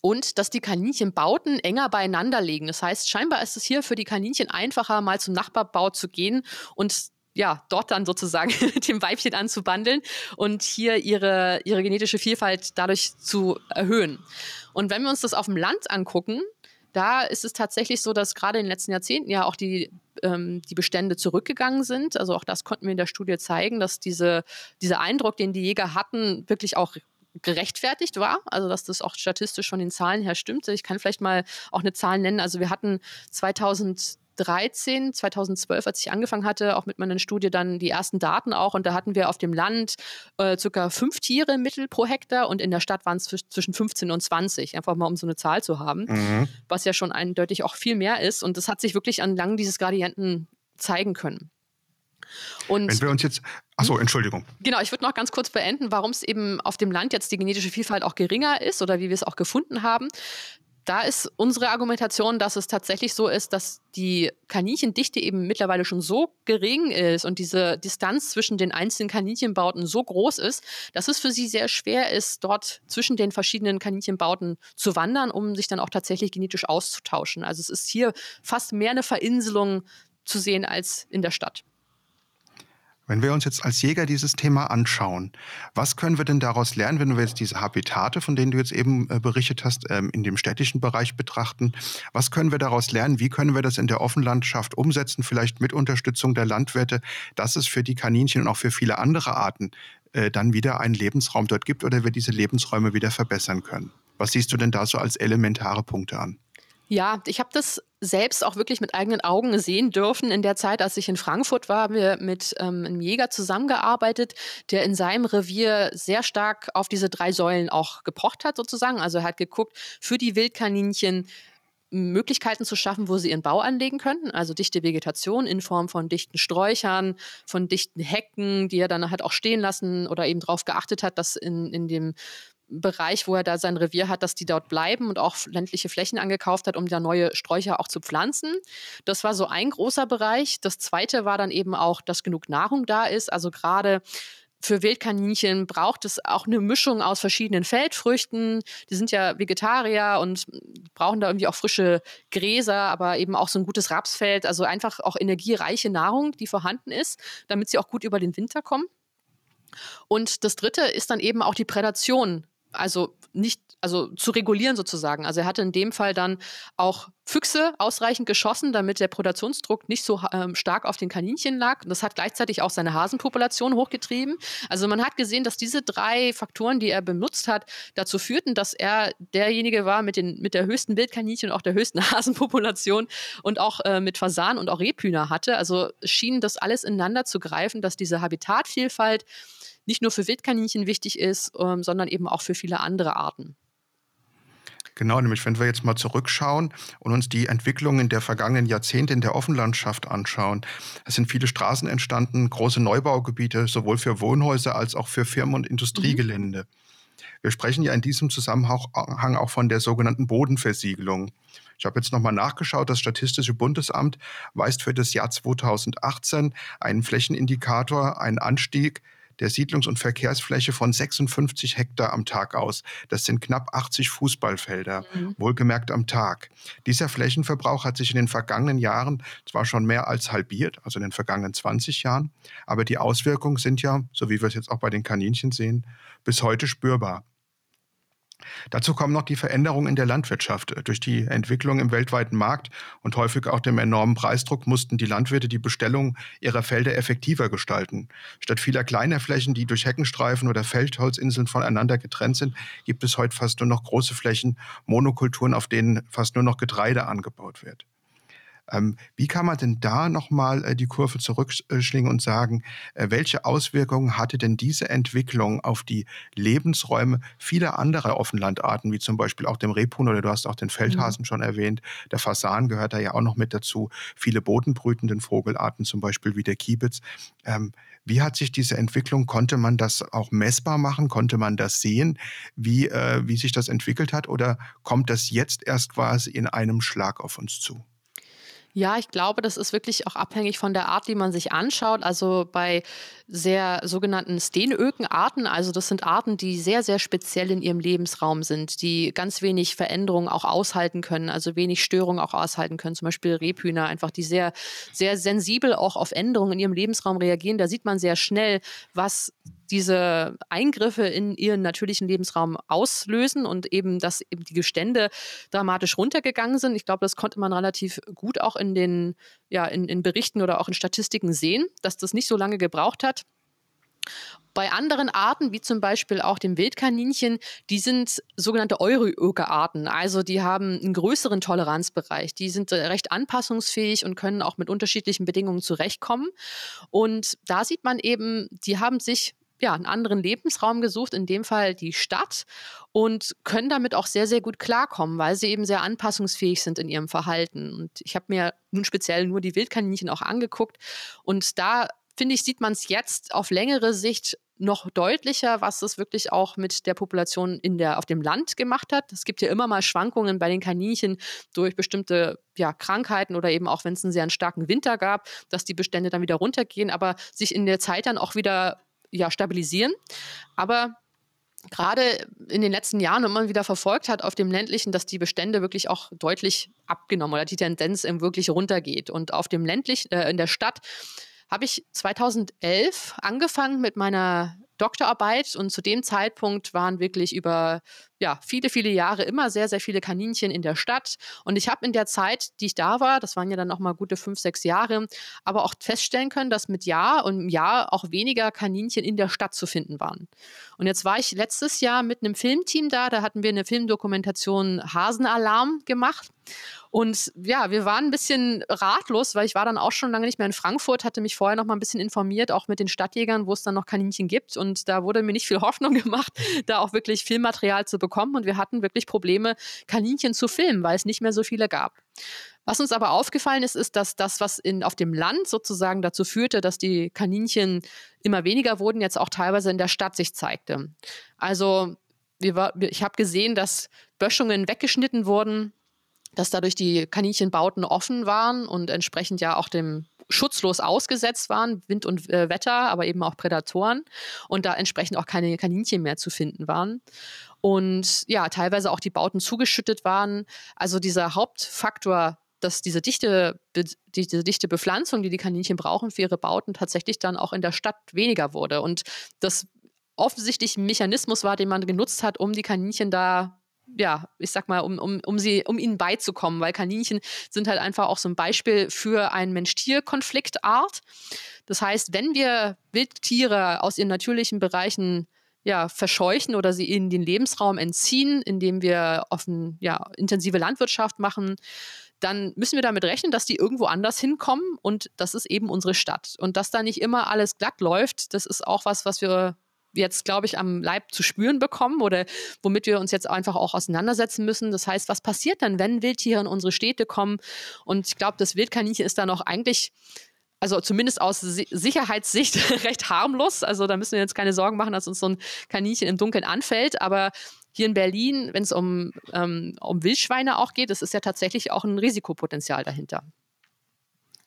und dass die Kaninchenbauten enger beieinander liegen. Das heißt, scheinbar ist es hier für die Kaninchen einfacher, mal zum Nachbarbau zu gehen und ja, dort dann sozusagen dem Weibchen anzubandeln und hier ihre, ihre genetische Vielfalt dadurch zu erhöhen. Und wenn wir uns das auf dem Land angucken, da ist es tatsächlich so, dass gerade in den letzten Jahrzehnten ja auch die, ähm, die Bestände zurückgegangen sind. Also auch das konnten wir in der Studie zeigen, dass diese, dieser Eindruck, den die Jäger hatten, wirklich auch gerechtfertigt war, also dass das auch statistisch von den Zahlen her stimmt. Ich kann vielleicht mal auch eine Zahl nennen. Also wir hatten 2000 2013, 2012, als ich angefangen hatte, auch mit meiner Studie dann die ersten Daten auch. Und da hatten wir auf dem Land äh, circa fünf Tiere Mittel pro Hektar und in der Stadt waren es zwischen 15 und 20, einfach mal um so eine Zahl zu haben, mhm. was ja schon eindeutig auch viel mehr ist. Und das hat sich wirklich an lang dieses Gradienten zeigen können. Und Wenn wir uns jetzt, achso, hm? Entschuldigung. Genau, ich würde noch ganz kurz beenden, warum es eben auf dem Land jetzt die genetische Vielfalt auch geringer ist oder wie wir es auch gefunden haben da ist unsere Argumentation, dass es tatsächlich so ist, dass die Kaninchendichte eben mittlerweile schon so gering ist und diese Distanz zwischen den einzelnen Kaninchenbauten so groß ist, dass es für sie sehr schwer ist, dort zwischen den verschiedenen Kaninchenbauten zu wandern, um sich dann auch tatsächlich genetisch auszutauschen. Also es ist hier fast mehr eine Verinselung zu sehen als in der Stadt. Wenn wir uns jetzt als Jäger dieses Thema anschauen, was können wir denn daraus lernen, wenn wir jetzt diese Habitate, von denen du jetzt eben äh, berichtet hast, ähm, in dem städtischen Bereich betrachten? Was können wir daraus lernen? Wie können wir das in der Offenlandschaft umsetzen, vielleicht mit Unterstützung der Landwirte, dass es für die Kaninchen und auch für viele andere Arten äh, dann wieder einen Lebensraum dort gibt oder wir diese Lebensräume wieder verbessern können? Was siehst du denn da so als elementare Punkte an? Ja, ich habe das selbst auch wirklich mit eigenen Augen sehen dürfen. In der Zeit, als ich in Frankfurt war, haben wir mit ähm, einem Jäger zusammengearbeitet, der in seinem Revier sehr stark auf diese drei Säulen auch gepocht hat, sozusagen. Also er hat geguckt, für die Wildkaninchen Möglichkeiten zu schaffen, wo sie ihren Bau anlegen könnten. Also dichte Vegetation in Form von dichten Sträuchern, von dichten Hecken, die er dann halt auch stehen lassen oder eben darauf geachtet hat, dass in, in dem Bereich, wo er da sein Revier hat, dass die dort bleiben und auch ländliche Flächen angekauft hat, um da neue Sträucher auch zu pflanzen. Das war so ein großer Bereich. Das zweite war dann eben auch, dass genug Nahrung da ist. Also gerade für Wildkaninchen braucht es auch eine Mischung aus verschiedenen Feldfrüchten. Die sind ja Vegetarier und brauchen da irgendwie auch frische Gräser, aber eben auch so ein gutes Rapsfeld. Also einfach auch energiereiche Nahrung, die vorhanden ist, damit sie auch gut über den Winter kommen. Und das dritte ist dann eben auch die Prädation also nicht, also zu regulieren sozusagen. Also er hatte in dem Fall dann auch Füchse ausreichend geschossen, damit der Prädationsdruck nicht so ähm, stark auf den Kaninchen lag. Und das hat gleichzeitig auch seine Hasenpopulation hochgetrieben. Also man hat gesehen, dass diese drei Faktoren, die er benutzt hat, dazu führten, dass er derjenige war mit, den, mit der höchsten Wildkaninchen und auch der höchsten Hasenpopulation und auch äh, mit Fasan und auch Rebhühner hatte. Also schien das alles ineinander zu greifen, dass diese Habitatvielfalt nicht nur für Wildkaninchen wichtig ist, ähm, sondern eben auch für viele andere Arten. Genau, nämlich wenn wir jetzt mal zurückschauen und uns die Entwicklungen der vergangenen Jahrzehnte in der Offenlandschaft anschauen. Es sind viele Straßen entstanden, große Neubaugebiete, sowohl für Wohnhäuser als auch für Firmen- und Industriegelände. Mhm. Wir sprechen ja in diesem Zusammenhang auch von der sogenannten Bodenversiegelung. Ich habe jetzt nochmal nachgeschaut, das Statistische Bundesamt weist für das Jahr 2018 einen Flächenindikator, einen Anstieg der Siedlungs- und Verkehrsfläche von 56 Hektar am Tag aus. Das sind knapp 80 Fußballfelder, mhm. wohlgemerkt am Tag. Dieser Flächenverbrauch hat sich in den vergangenen Jahren zwar schon mehr als halbiert, also in den vergangenen 20 Jahren, aber die Auswirkungen sind ja, so wie wir es jetzt auch bei den Kaninchen sehen, bis heute spürbar. Dazu kommen noch die Veränderungen in der Landwirtschaft. Durch die Entwicklung im weltweiten Markt und häufig auch dem enormen Preisdruck mussten die Landwirte die Bestellung ihrer Felder effektiver gestalten. Statt vieler kleiner Flächen, die durch Heckenstreifen oder Feldholzinseln voneinander getrennt sind, gibt es heute fast nur noch große Flächen, Monokulturen, auf denen fast nur noch Getreide angebaut wird. Ähm, wie kann man denn da nochmal äh, die Kurve zurückschlingen und sagen, äh, welche Auswirkungen hatte denn diese Entwicklung auf die Lebensräume vieler anderer Offenlandarten, wie zum Beispiel auch dem Rebhuhn oder du hast auch den Feldhasen mhm. schon erwähnt, der Fasan gehört da ja auch noch mit dazu, viele bodenbrütenden Vogelarten, zum Beispiel wie der Kiebitz. Ähm, wie hat sich diese Entwicklung, konnte man das auch messbar machen? Konnte man das sehen, wie, äh, wie sich das entwickelt hat? Oder kommt das jetzt erst quasi in einem Schlag auf uns zu? Ja, ich glaube, das ist wirklich auch abhängig von der Art, wie man sich anschaut. Also bei sehr sogenannten Stenökenarten, also das sind Arten, die sehr, sehr speziell in ihrem Lebensraum sind, die ganz wenig Veränderungen auch aushalten können, also wenig Störungen auch aushalten können. Zum Beispiel Rebhühner, einfach die sehr, sehr sensibel auch auf Änderungen in ihrem Lebensraum reagieren. Da sieht man sehr schnell, was diese Eingriffe in ihren natürlichen Lebensraum auslösen und eben, dass eben die Gestände dramatisch runtergegangen sind. Ich glaube, das konnte man relativ gut auch in den, ja, in, in Berichten oder auch in Statistiken sehen, dass das nicht so lange gebraucht hat. Bei anderen Arten, wie zum Beispiel auch dem Wildkaninchen, die sind sogenannte Euroöke-Arten. Also die haben einen größeren Toleranzbereich. Die sind recht anpassungsfähig und können auch mit unterschiedlichen Bedingungen zurechtkommen. Und da sieht man eben, die haben sich ja, einen anderen Lebensraum gesucht, in dem Fall die Stadt, und können damit auch sehr, sehr gut klarkommen, weil sie eben sehr anpassungsfähig sind in ihrem Verhalten. Und ich habe mir nun speziell nur die Wildkaninchen auch angeguckt. Und da, finde ich, sieht man es jetzt auf längere Sicht noch deutlicher, was es wirklich auch mit der Population in der, auf dem Land gemacht hat. Es gibt ja immer mal Schwankungen bei den Kaninchen durch bestimmte ja, Krankheiten oder eben auch, wenn es einen sehr starken Winter gab, dass die Bestände dann wieder runtergehen, aber sich in der Zeit dann auch wieder ja, stabilisieren. Aber gerade in den letzten Jahren, man wieder verfolgt hat auf dem ländlichen, dass die Bestände wirklich auch deutlich abgenommen oder die Tendenz eben wirklich runtergeht. Und auf dem ländlichen, äh, in der Stadt habe ich 2011 angefangen mit meiner Doktorarbeit und zu dem Zeitpunkt waren wirklich über ja, viele, viele Jahre immer sehr, sehr viele Kaninchen in der Stadt. Und ich habe in der Zeit, die ich da war, das waren ja dann noch mal gute fünf, sechs Jahre, aber auch feststellen können, dass mit Jahr und Jahr auch weniger Kaninchen in der Stadt zu finden waren. Und jetzt war ich letztes Jahr mit einem Filmteam da, da hatten wir eine Filmdokumentation Hasenalarm gemacht. Und ja, wir waren ein bisschen ratlos, weil ich war dann auch schon lange nicht mehr in Frankfurt, hatte mich vorher noch mal ein bisschen informiert, auch mit den Stadtjägern, wo es dann noch Kaninchen gibt. Und da wurde mir nicht viel Hoffnung gemacht, da auch wirklich Filmmaterial zu bekommen. Und wir hatten wirklich Probleme, Kaninchen zu filmen, weil es nicht mehr so viele gab. Was uns aber aufgefallen ist, ist, dass das, was in, auf dem Land sozusagen dazu führte, dass die Kaninchen immer weniger wurden, jetzt auch teilweise in der Stadt sich zeigte. Also wir, ich habe gesehen, dass Böschungen weggeschnitten wurden, dass dadurch die Kaninchenbauten offen waren und entsprechend ja auch dem schutzlos ausgesetzt waren, Wind und äh, Wetter, aber eben auch Prädatoren und da entsprechend auch keine Kaninchen mehr zu finden waren. Und ja, teilweise auch die Bauten zugeschüttet waren. Also dieser Hauptfaktor, dass diese dichte, diese dichte Bepflanzung, die die Kaninchen brauchen für ihre Bauten, tatsächlich dann auch in der Stadt weniger wurde. Und das offensichtlich ein Mechanismus war, den man genutzt hat, um die Kaninchen da ja, ich sag mal, um, um, um, sie, um ihnen beizukommen, weil Kaninchen sind halt einfach auch so ein Beispiel für einen Mensch-Tier-Konfliktart. Das heißt, wenn wir Wildtiere aus ihren natürlichen Bereichen ja, verscheuchen oder sie ihnen den Lebensraum entziehen, indem wir offen, ja, intensive Landwirtschaft machen, dann müssen wir damit rechnen, dass die irgendwo anders hinkommen und das ist eben unsere Stadt. Und dass da nicht immer alles glatt läuft, das ist auch was, was wir jetzt, glaube ich, am Leib zu spüren bekommen oder womit wir uns jetzt einfach auch auseinandersetzen müssen. Das heißt, was passiert dann, wenn Wildtiere in unsere Städte kommen? Und ich glaube, das Wildkaninchen ist da noch eigentlich also zumindest aus Sicherheitssicht recht harmlos. Also da müssen wir jetzt keine Sorgen machen, dass uns so ein Kaninchen im Dunkeln anfällt. Aber hier in Berlin, wenn es um, ähm, um Wildschweine auch geht, das ist ja tatsächlich auch ein Risikopotenzial dahinter.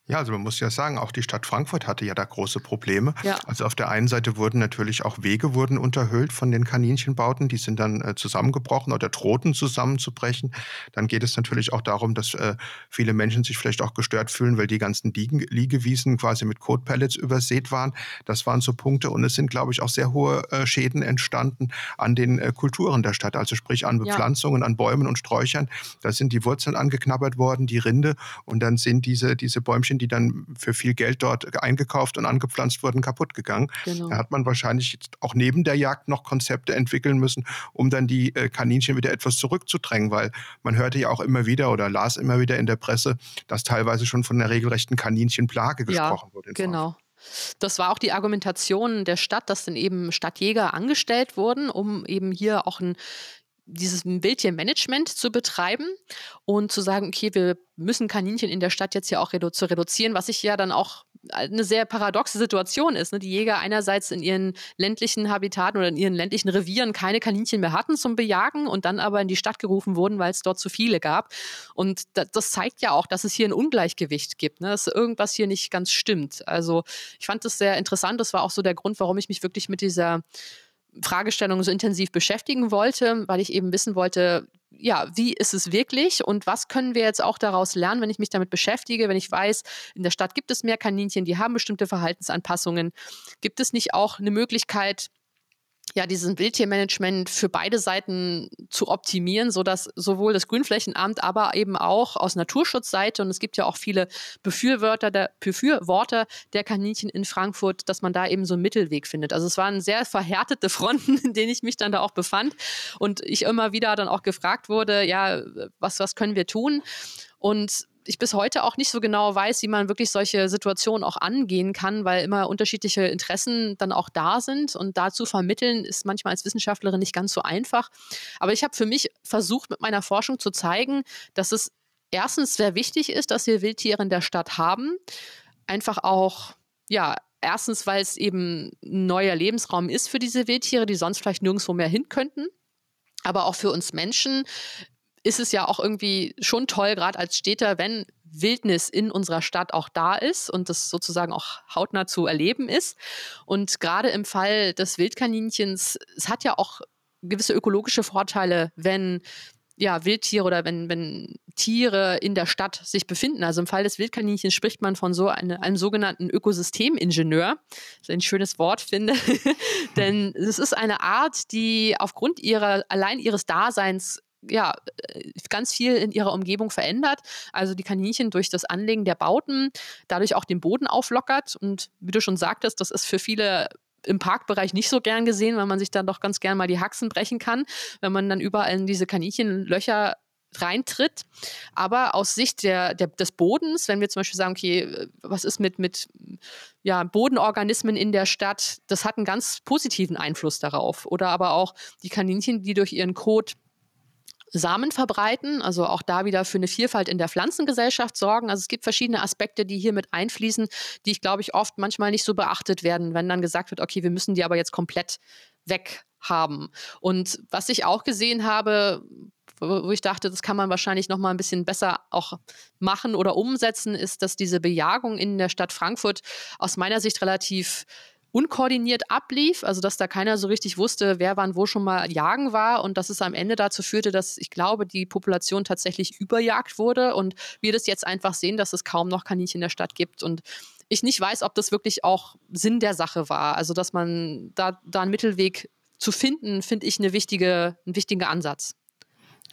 Ja, also man muss ja sagen, auch die Stadt Frankfurt hatte ja da große Probleme. Ja. Also auf der einen Seite wurden natürlich auch Wege wurden unterhöhlt von den Kaninchenbauten, die sind dann äh, zusammengebrochen oder drohten zusammenzubrechen. Dann geht es natürlich auch darum, dass äh, viele Menschen sich vielleicht auch gestört fühlen, weil die ganzen Liegen, Liegewiesen quasi mit Kotpellets übersät waren. Das waren so Punkte und es sind, glaube ich, auch sehr hohe äh, Schäden entstanden an den äh, Kulturen der Stadt, also sprich an Bepflanzungen, ja. an Bäumen und Sträuchern. Da sind die Wurzeln angeknabbert worden, die Rinde und dann sind diese, diese Bäumchen Kaninchen, die dann für viel Geld dort eingekauft und angepflanzt wurden, kaputt gegangen. Genau. Da hat man wahrscheinlich auch neben der Jagd noch Konzepte entwickeln müssen, um dann die äh, Kaninchen wieder etwas zurückzudrängen, weil man hörte ja auch immer wieder oder las immer wieder in der Presse, dass teilweise schon von der regelrechten Kaninchenplage gesprochen ja, wurde. Genau. Das war auch die Argumentation der Stadt, dass dann eben Stadtjäger angestellt wurden, um eben hier auch ein dieses Wildtiermanagement zu betreiben und zu sagen, okay, wir müssen Kaninchen in der Stadt jetzt ja auch redu zu reduzieren, was sich ja dann auch eine sehr paradoxe Situation ist. Ne? Die Jäger einerseits in ihren ländlichen Habitaten oder in ihren ländlichen Revieren keine Kaninchen mehr hatten zum Bejagen und dann aber in die Stadt gerufen wurden, weil es dort zu viele gab. Und das, zeigt ja auch, dass es hier ein Ungleichgewicht gibt, ne? dass irgendwas hier nicht ganz stimmt. Also ich fand das sehr interessant. Das war auch so der Grund, warum ich mich wirklich mit dieser Fragestellung so intensiv beschäftigen wollte, weil ich eben wissen wollte, ja, wie ist es wirklich und was können wir jetzt auch daraus lernen, wenn ich mich damit beschäftige, wenn ich weiß, in der Stadt gibt es mehr Kaninchen, die haben bestimmte Verhaltensanpassungen. Gibt es nicht auch eine Möglichkeit, ja, diesen Wildtiermanagement für beide Seiten zu optimieren, sodass sowohl das Grünflächenamt, aber eben auch aus Naturschutzseite, und es gibt ja auch viele Befürworter der, Befürworter der Kaninchen in Frankfurt, dass man da eben so einen Mittelweg findet. Also es waren sehr verhärtete Fronten, in denen ich mich dann da auch befand und ich immer wieder dann auch gefragt wurde, ja, was, was können wir tun? Und ich bis heute auch nicht so genau weiß, wie man wirklich solche Situationen auch angehen kann, weil immer unterschiedliche Interessen dann auch da sind und dazu vermitteln ist manchmal als Wissenschaftlerin nicht ganz so einfach. Aber ich habe für mich versucht, mit meiner Forschung zu zeigen, dass es erstens sehr wichtig ist, dass wir Wildtiere in der Stadt haben. Einfach auch, ja, erstens, weil es eben ein neuer Lebensraum ist für diese Wildtiere, die sonst vielleicht nirgendwo mehr hin könnten aber auch für uns Menschen, ist es ja auch irgendwie schon toll, gerade als Städter, wenn Wildnis in unserer Stadt auch da ist und das sozusagen auch hautnah zu erleben ist. Und gerade im Fall des Wildkaninchens, es hat ja auch gewisse ökologische Vorteile, wenn ja, Wildtiere oder wenn, wenn Tiere in der Stadt sich befinden. Also im Fall des Wildkaninchens spricht man von so eine, einem sogenannten Ökosystemingenieur, was ich ein schönes Wort finde. Denn es ist eine Art, die aufgrund ihrer, allein ihres Daseins ja, äh, ganz viel in ihrer Umgebung verändert. Also die Kaninchen durch das Anlegen der Bauten dadurch auch den Boden auflockert. Und wie du schon sagtest, das ist für viele im Parkbereich nicht so gern gesehen, weil man sich dann doch ganz gern mal die Haxen brechen kann, wenn man dann überall in diese Kaninchenlöcher reintritt. Aber aus Sicht der, der, des Bodens, wenn wir zum Beispiel sagen, okay, was ist mit, mit ja, Bodenorganismen in der Stadt, das hat einen ganz positiven Einfluss darauf. Oder aber auch die Kaninchen, die durch ihren Kot Samen verbreiten, also auch da wieder für eine Vielfalt in der Pflanzengesellschaft sorgen. Also es gibt verschiedene Aspekte, die hier mit einfließen, die ich glaube ich oft manchmal nicht so beachtet werden, wenn dann gesagt wird, okay, wir müssen die aber jetzt komplett weg haben. Und was ich auch gesehen habe, wo ich dachte, das kann man wahrscheinlich noch mal ein bisschen besser auch machen oder umsetzen, ist, dass diese Bejagung in der Stadt Frankfurt aus meiner Sicht relativ unkoordiniert ablief, also dass da keiner so richtig wusste, wer wann wo schon mal jagen war und dass es am Ende dazu führte, dass ich glaube, die Population tatsächlich überjagt wurde und wir das jetzt einfach sehen, dass es kaum noch Kaninchen in der Stadt gibt und ich nicht weiß, ob das wirklich auch Sinn der Sache war. Also dass man da, da einen Mittelweg zu finden, finde ich eine wichtige, einen wichtigen Ansatz.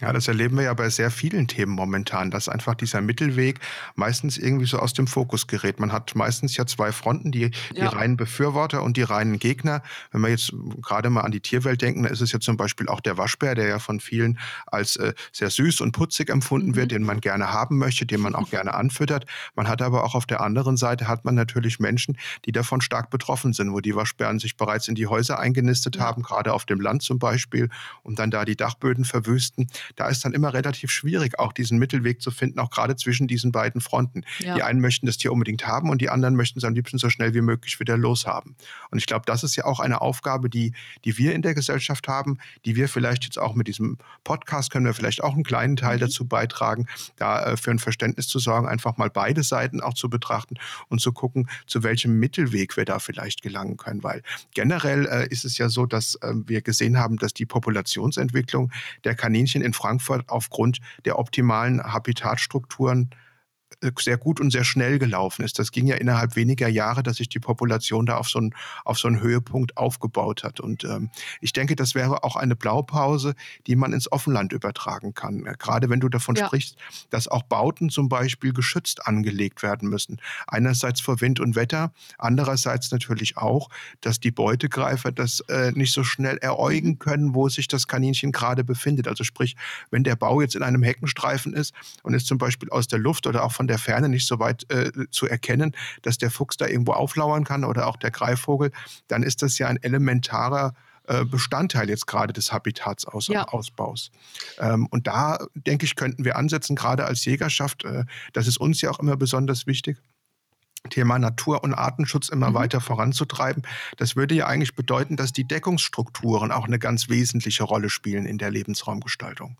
Ja, das erleben wir ja bei sehr vielen Themen momentan, dass einfach dieser Mittelweg meistens irgendwie so aus dem Fokus gerät. Man hat meistens ja zwei Fronten, die, die ja. reinen Befürworter und die reinen Gegner. Wenn wir jetzt gerade mal an die Tierwelt denken, da ist es ja zum Beispiel auch der Waschbär, der ja von vielen als äh, sehr süß und putzig empfunden mhm. wird, den man gerne haben möchte, den man auch gerne anfüttert. Man hat aber auch auf der anderen Seite hat man natürlich Menschen, die davon stark betroffen sind, wo die Waschbären sich bereits in die Häuser eingenistet ja. haben, gerade auf dem Land zum Beispiel, und dann da die Dachböden verwüsten da ist dann immer relativ schwierig, auch diesen Mittelweg zu finden, auch gerade zwischen diesen beiden Fronten. Ja. Die einen möchten das Tier unbedingt haben und die anderen möchten es am liebsten so schnell wie möglich wieder loshaben. Und ich glaube, das ist ja auch eine Aufgabe, die, die wir in der Gesellschaft haben, die wir vielleicht jetzt auch mit diesem Podcast können wir vielleicht auch einen kleinen Teil mhm. dazu beitragen, da äh, für ein Verständnis zu sorgen, einfach mal beide Seiten auch zu betrachten und zu gucken, zu welchem Mittelweg wir da vielleicht gelangen können. Weil generell äh, ist es ja so, dass äh, wir gesehen haben, dass die Populationsentwicklung der Kaninchen in Frankfurt aufgrund der optimalen Habitatstrukturen sehr gut und sehr schnell gelaufen ist. Das ging ja innerhalb weniger Jahre, dass sich die Population da auf so einen, auf so einen Höhepunkt aufgebaut hat. Und ähm, ich denke, das wäre auch eine Blaupause, die man ins Offenland übertragen kann. Gerade wenn du davon ja. sprichst, dass auch Bauten zum Beispiel geschützt angelegt werden müssen. Einerseits vor Wind und Wetter, andererseits natürlich auch, dass die Beutegreifer das äh, nicht so schnell eräugen mhm. können, wo sich das Kaninchen gerade befindet. Also sprich, wenn der Bau jetzt in einem Heckenstreifen ist und ist zum Beispiel aus der Luft oder auch von der Ferne nicht so weit äh, zu erkennen, dass der Fuchs da irgendwo auflauern kann oder auch der Greifvogel, dann ist das ja ein elementarer äh, Bestandteil jetzt gerade des Habitatsausbaus. Ja. Ähm, und da, denke ich, könnten wir ansetzen, gerade als Jägerschaft. Äh, das ist uns ja auch immer besonders wichtig. Thema Natur- und Artenschutz immer mhm. weiter voranzutreiben. Das würde ja eigentlich bedeuten, dass die Deckungsstrukturen auch eine ganz wesentliche Rolle spielen in der Lebensraumgestaltung.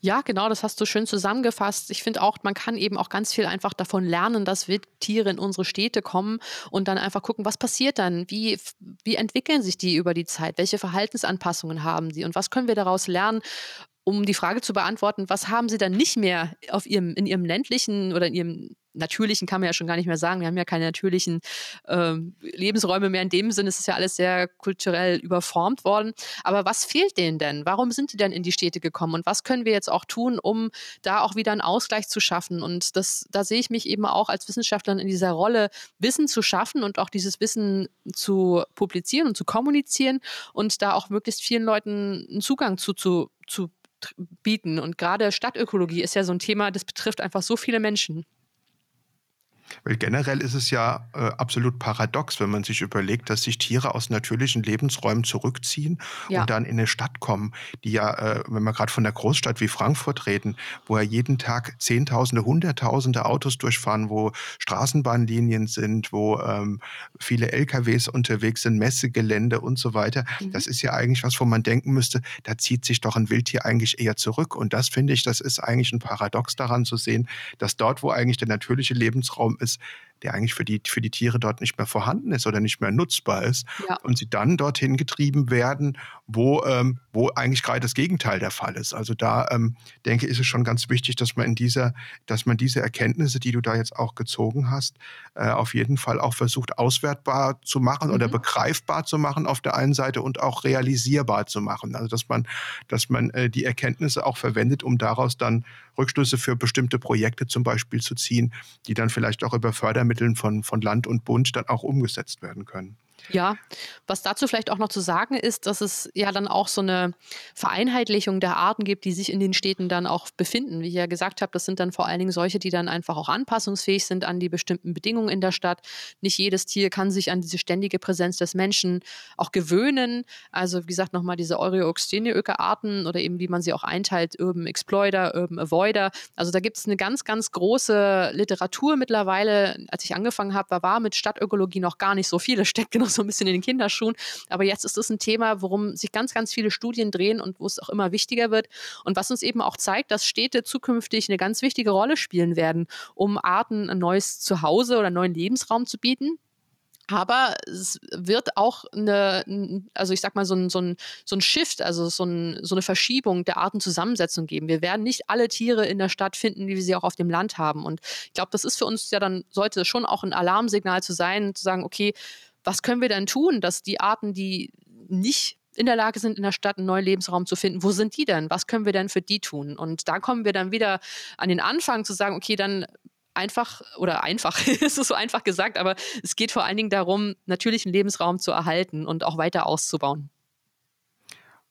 Ja, genau, das hast du schön zusammengefasst. Ich finde auch, man kann eben auch ganz viel einfach davon lernen, dass Wildtiere in unsere Städte kommen und dann einfach gucken, was passiert dann? Wie, wie entwickeln sich die über die Zeit? Welche Verhaltensanpassungen haben sie? Und was können wir daraus lernen? Um die Frage zu beantworten, was haben Sie dann nicht mehr auf Ihrem, in Ihrem ländlichen oder in Ihrem natürlichen kann man ja schon gar nicht mehr sagen. Wir haben ja keine natürlichen äh, Lebensräume mehr in dem Sinne. Es ist ja alles sehr kulturell überformt worden. Aber was fehlt denen denn? Warum sind die denn in die Städte gekommen? Und was können wir jetzt auch tun, um da auch wieder einen Ausgleich zu schaffen? Und das, da sehe ich mich eben auch als Wissenschaftlerin in dieser Rolle, Wissen zu schaffen und auch dieses Wissen zu publizieren und zu kommunizieren und da auch möglichst vielen Leuten einen Zugang zu, zu, zu bieten. Und gerade Stadtökologie ist ja so ein Thema, das betrifft einfach so viele Menschen. Weil generell ist es ja äh, absolut paradox, wenn man sich überlegt, dass sich Tiere aus natürlichen Lebensräumen zurückziehen ja. und dann in eine Stadt kommen, die ja, äh, wenn wir gerade von der Großstadt wie Frankfurt reden, wo ja jeden Tag Zehntausende, Hunderttausende Autos durchfahren, wo Straßenbahnlinien sind, wo ähm, viele LKWs unterwegs sind, Messegelände und so weiter. Mhm. Das ist ja eigentlich was, wo man denken müsste, da zieht sich doch ein Wildtier eigentlich eher zurück. Und das finde ich, das ist eigentlich ein Paradox daran zu sehen, dass dort, wo eigentlich der natürliche Lebensraum ist, der eigentlich für die, für die Tiere dort nicht mehr vorhanden ist oder nicht mehr nutzbar ist. Ja. Und sie dann dorthin getrieben werden, wo, ähm, wo eigentlich gerade das Gegenteil der Fall ist. Also da ähm, denke ich, ist es schon ganz wichtig, dass man in dieser, dass man diese Erkenntnisse, die du da jetzt auch gezogen hast, äh, auf jeden Fall auch versucht, auswertbar zu machen mhm. oder begreifbar zu machen auf der einen Seite und auch realisierbar zu machen. Also dass man, dass man äh, die Erkenntnisse auch verwendet, um daraus dann Rückschlüsse für bestimmte Projekte zum Beispiel zu ziehen, die dann vielleicht auch über Fördermitteln von, von Land und Bund dann auch umgesetzt werden können. Ja, was dazu vielleicht auch noch zu sagen ist, dass es ja dann auch so eine Vereinheitlichung der Arten gibt, die sich in den Städten dann auch befinden. Wie ich ja gesagt habe, das sind dann vor allen Dingen solche, die dann einfach auch anpassungsfähig sind an die bestimmten Bedingungen in der Stadt. Nicht jedes Tier kann sich an diese ständige Präsenz des Menschen auch gewöhnen. Also wie gesagt, nochmal diese Eureoxteniöke-Arten oder eben wie man sie auch einteilt, Urban Exploiter, Urban Avoider. Also da gibt es eine ganz, ganz große Literatur mittlerweile. Als ich angefangen habe, war, war mit Stadtökologie noch gar nicht so viele Städte noch so ein bisschen in den Kinderschuhen. Aber jetzt ist es ein Thema, worum sich ganz, ganz viele Studien drehen und wo es auch immer wichtiger wird. Und was uns eben auch zeigt, dass Städte zukünftig eine ganz wichtige Rolle spielen werden, um Arten ein neues Zuhause oder einen neuen Lebensraum zu bieten. Aber es wird auch eine, also ich sag mal, so ein, so ein, so ein Shift, also so, ein, so eine Verschiebung der Artenzusammensetzung geben. Wir werden nicht alle Tiere in der Stadt finden, wie wir sie auch auf dem Land haben. Und ich glaube, das ist für uns ja dann, sollte schon auch ein Alarmsignal zu sein, zu sagen, okay, was können wir denn tun, dass die Arten, die nicht in der Lage sind, in der Stadt einen neuen Lebensraum zu finden, wo sind die denn? Was können wir denn für die tun? Und da kommen wir dann wieder an den Anfang zu sagen, okay, dann einfach oder einfach, es ist so einfach gesagt, aber es geht vor allen Dingen darum, natürlichen Lebensraum zu erhalten und auch weiter auszubauen.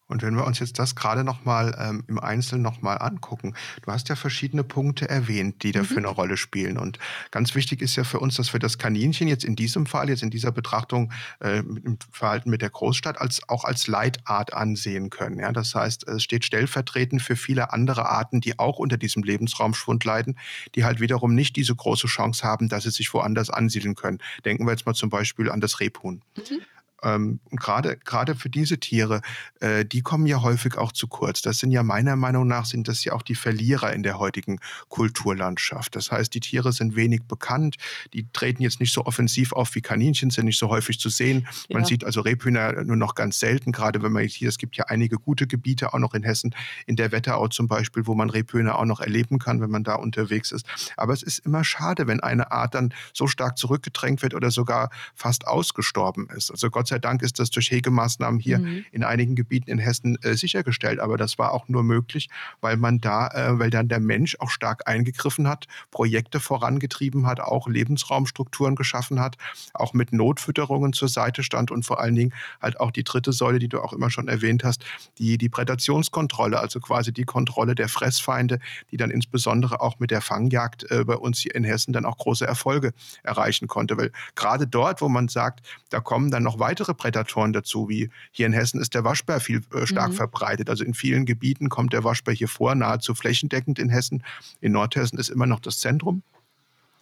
Und wenn wir uns jetzt das gerade nochmal ähm, im Einzelnen nochmal angucken, du hast ja verschiedene Punkte erwähnt, die dafür mhm. eine Rolle spielen. Und ganz wichtig ist ja für uns, dass wir das Kaninchen jetzt in diesem Fall, jetzt in dieser Betrachtung äh, im Verhalten mit der Großstadt, als auch als Leitart ansehen können. Ja? Das heißt, es steht stellvertretend für viele andere Arten, die auch unter diesem Lebensraumschwund leiden, die halt wiederum nicht diese große Chance haben, dass sie sich woanders ansiedeln können. Denken wir jetzt mal zum Beispiel an das Rebhuhn. Mhm. Ähm, und gerade gerade für diese Tiere, äh, die kommen ja häufig auch zu kurz. Das sind ja meiner Meinung nach sind das ja auch die Verlierer in der heutigen Kulturlandschaft. Das heißt, die Tiere sind wenig bekannt, die treten jetzt nicht so offensiv auf wie Kaninchen, sind nicht so häufig zu sehen. Man ja. sieht also Rebhühner nur noch ganz selten, gerade wenn man hier, es gibt ja einige gute Gebiete auch noch in Hessen, in der Wetterau zum Beispiel, wo man Rebhühner auch noch erleben kann, wenn man da unterwegs ist. Aber es ist immer schade, wenn eine Art dann so stark zurückgedrängt wird oder sogar fast ausgestorben ist. Also Gott Gott sei Dank ist das durch Hegemaßnahmen hier mhm. in einigen Gebieten in Hessen äh, sichergestellt. Aber das war auch nur möglich, weil man da, äh, weil dann der Mensch auch stark eingegriffen hat, Projekte vorangetrieben hat, auch Lebensraumstrukturen geschaffen hat, auch mit Notfütterungen zur Seite stand und vor allen Dingen halt auch die dritte Säule, die du auch immer schon erwähnt hast, die, die Prädationskontrolle, also quasi die Kontrolle der Fressfeinde, die dann insbesondere auch mit der Fangjagd äh, bei uns hier in Hessen dann auch große Erfolge erreichen konnte. Weil gerade dort, wo man sagt, da kommen dann noch weitere weitere Prädatoren dazu, wie hier in Hessen ist der Waschbär viel äh, stark mhm. verbreitet. Also in vielen Gebieten kommt der Waschbär hier vor, nahezu flächendeckend in Hessen. In Nordhessen ist immer noch das Zentrum.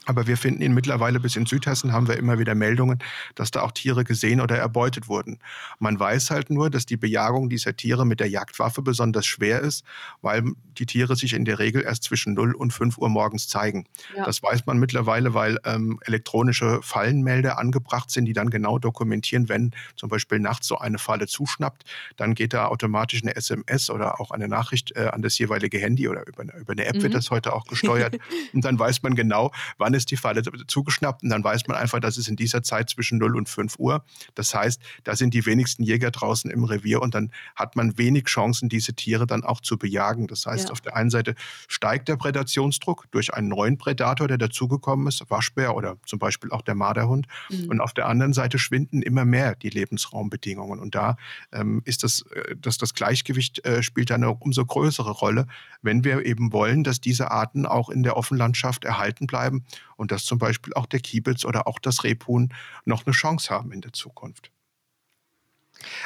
Aber wir finden ihn mittlerweile bis in Südhessen haben wir immer wieder Meldungen, dass da auch Tiere gesehen oder erbeutet wurden. Man weiß halt nur, dass die Bejagung dieser Tiere mit der Jagdwaffe besonders schwer ist, weil die Tiere sich in der Regel erst zwischen 0 und 5 Uhr morgens zeigen. Ja. Das weiß man mittlerweile, weil ähm, elektronische Fallenmelder angebracht sind, die dann genau dokumentieren, wenn zum Beispiel nachts so eine Falle zuschnappt, dann geht da automatisch eine SMS oder auch eine Nachricht äh, an das jeweilige Handy oder über eine, über eine App mhm. wird das heute auch gesteuert. und dann weiß man genau, wann ist die Falle zugeschnappt und dann weiß man einfach, dass es in dieser Zeit zwischen 0 und 5 Uhr. Das heißt, da sind die wenigsten Jäger draußen im Revier und dann hat man wenig Chancen, diese Tiere dann auch zu bejagen. Das heißt, ja. auf der einen Seite steigt der Prädationsdruck durch einen neuen Prädator, der dazugekommen ist, Waschbär oder zum Beispiel auch der Marderhund. Mhm. Und auf der anderen Seite schwinden immer mehr die Lebensraumbedingungen. Und da ähm, ist das, äh, dass das Gleichgewicht äh, spielt eine umso größere Rolle, wenn wir eben wollen, dass diese Arten auch in der Offenlandschaft erhalten bleiben und dass zum Beispiel auch der Kiebitz oder auch das Rebhuhn noch eine Chance haben in der Zukunft.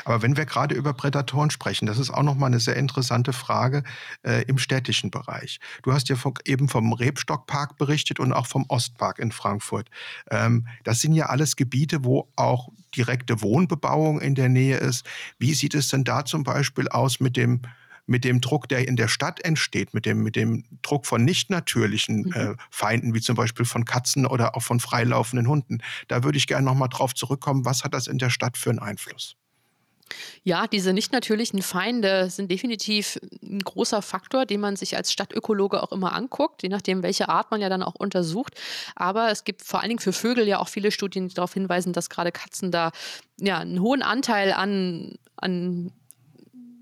Aber wenn wir gerade über Prädatoren sprechen, das ist auch nochmal eine sehr interessante Frage äh, im städtischen Bereich. Du hast ja von, eben vom Rebstockpark berichtet und auch vom Ostpark in Frankfurt. Ähm, das sind ja alles Gebiete, wo auch direkte Wohnbebauung in der Nähe ist. Wie sieht es denn da zum Beispiel aus mit dem mit dem Druck, der in der Stadt entsteht, mit dem, mit dem Druck von nicht natürlichen mhm. äh, Feinden, wie zum Beispiel von Katzen oder auch von freilaufenden Hunden. Da würde ich gerne nochmal drauf zurückkommen. Was hat das in der Stadt für einen Einfluss? Ja, diese nicht natürlichen Feinde sind definitiv ein großer Faktor, den man sich als Stadtökologe auch immer anguckt, je nachdem, welche Art man ja dann auch untersucht. Aber es gibt vor allen Dingen für Vögel ja auch viele Studien, die darauf hinweisen, dass gerade Katzen da ja einen hohen Anteil an, an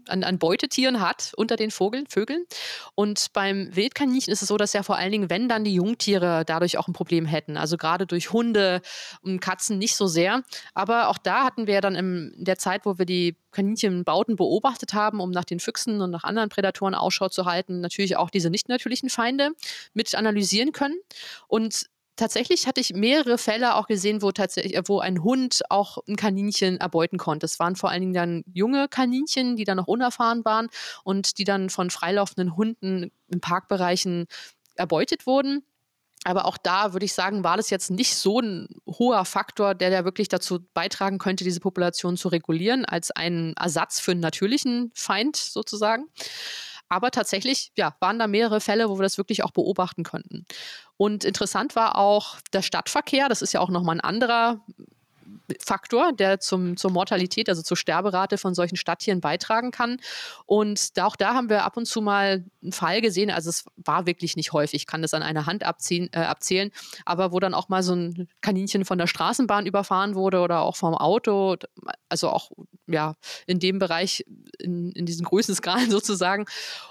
an, an Beutetieren hat unter den Vogel, Vögeln. Und beim Wildkaninchen ist es so, dass ja vor allen Dingen, wenn dann die Jungtiere dadurch auch ein Problem hätten. Also gerade durch Hunde und Katzen nicht so sehr. Aber auch da hatten wir dann in der Zeit, wo wir die Kaninchenbauten beobachtet haben, um nach den Füchsen und nach anderen Prädatoren Ausschau zu halten, natürlich auch diese nicht natürlichen Feinde mit analysieren können. Und tatsächlich hatte ich mehrere Fälle auch gesehen, wo tatsächlich, wo ein Hund auch ein Kaninchen erbeuten konnte. Es waren vor allen Dingen dann junge Kaninchen, die dann noch unerfahren waren und die dann von freilaufenden Hunden in Parkbereichen erbeutet wurden. Aber auch da würde ich sagen, war das jetzt nicht so ein hoher Faktor, der da wirklich dazu beitragen könnte, diese Population zu regulieren, als ein Ersatz für einen natürlichen Feind sozusagen. Aber tatsächlich, ja, waren da mehrere Fälle, wo wir das wirklich auch beobachten konnten. Und interessant war auch der Stadtverkehr. Das ist ja auch nochmal ein anderer Faktor, der zum, zur Mortalität, also zur Sterberate von solchen Stadttieren beitragen kann. Und auch da haben wir ab und zu mal einen Fall gesehen, also es war wirklich nicht häufig, ich kann das an einer Hand abziehen, äh, abzählen, aber wo dann auch mal so ein Kaninchen von der Straßenbahn überfahren wurde oder auch vom Auto, also auch ja in dem Bereich, in, in diesen Größenskalen sozusagen.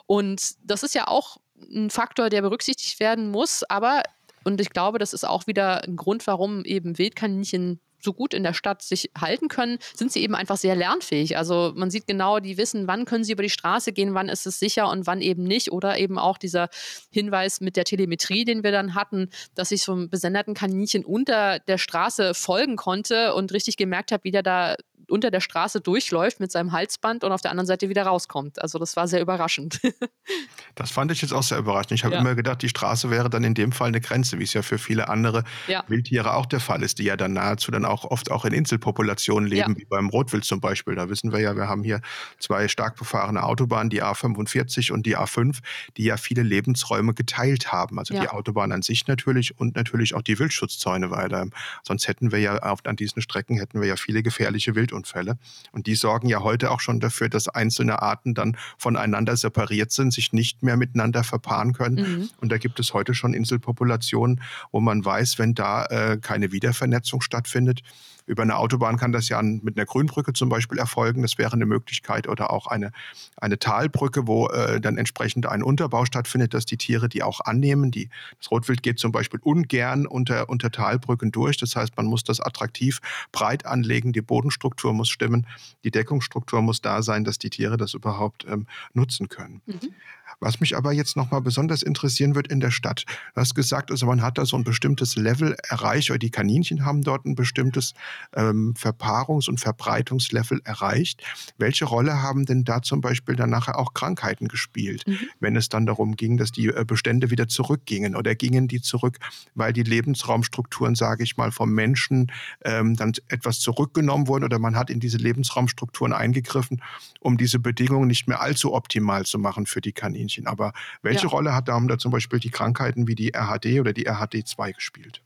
Und das ist ja auch ein Faktor, der berücksichtigt werden muss, aber und ich glaube, das ist auch wieder ein Grund, warum eben Wildkaninchen so gut in der Stadt sich halten können, sind sie eben einfach sehr lernfähig. Also man sieht genau, die wissen, wann können sie über die Straße gehen, wann ist es sicher und wann eben nicht. Oder eben auch dieser Hinweis mit der Telemetrie, den wir dann hatten, dass ich so einem besenderten Kaninchen unter der Straße folgen konnte und richtig gemerkt habe, wie der da unter der Straße durchläuft mit seinem Halsband und auf der anderen Seite wieder rauskommt. Also das war sehr überraschend. das fand ich jetzt auch sehr überraschend. Ich habe ja. immer gedacht, die Straße wäre dann in dem Fall eine Grenze, wie es ja für viele andere ja. Wildtiere auch der Fall ist, die ja dann nahezu dann auch oft auch in Inselpopulationen leben, ja. wie beim Rotwild zum Beispiel. Da wissen wir ja, wir haben hier zwei stark befahrene Autobahnen, die A45 und die A5, die ja viele Lebensräume geteilt haben. Also die Autobahn an sich natürlich und natürlich auch die Wildschutzzäune, weil ähm, sonst hätten wir ja auf, an diesen Strecken hätten wir ja viele gefährliche Wild Wildunfälle. Und die sorgen ja heute auch schon dafür, dass einzelne Arten dann voneinander separiert sind, sich nicht mehr miteinander verpaaren können. Mhm. Und da gibt es heute schon Inselpopulationen, wo man weiß, wenn da äh, keine Wiedervernetzung stattfindet, that über eine Autobahn kann das ja mit einer Grünbrücke zum Beispiel erfolgen. Das wäre eine Möglichkeit. Oder auch eine, eine Talbrücke, wo äh, dann entsprechend ein Unterbau stattfindet, dass die Tiere die auch annehmen. Die, das Rotwild geht zum Beispiel ungern unter, unter Talbrücken durch. Das heißt, man muss das attraktiv breit anlegen. Die Bodenstruktur muss stimmen. Die Deckungsstruktur muss da sein, dass die Tiere das überhaupt ähm, nutzen können. Mhm. Was mich aber jetzt nochmal besonders interessieren wird in der Stadt. Du hast gesagt, also man hat da so ein bestimmtes Level erreicht, oder die Kaninchen haben dort ein bestimmtes ähm, Verpaarungs- und Verbreitungslevel erreicht. Welche Rolle haben denn da zum Beispiel dann nachher auch Krankheiten gespielt, mhm. wenn es dann darum ging, dass die äh, Bestände wieder zurückgingen oder gingen die zurück, weil die Lebensraumstrukturen, sage ich mal, vom Menschen ähm, dann etwas zurückgenommen wurden oder man hat in diese Lebensraumstrukturen eingegriffen, um diese Bedingungen nicht mehr allzu optimal zu machen für die Kaninchen. Aber welche ja. Rolle hat, haben da zum Beispiel die Krankheiten wie die RHD oder die RHD2 gespielt?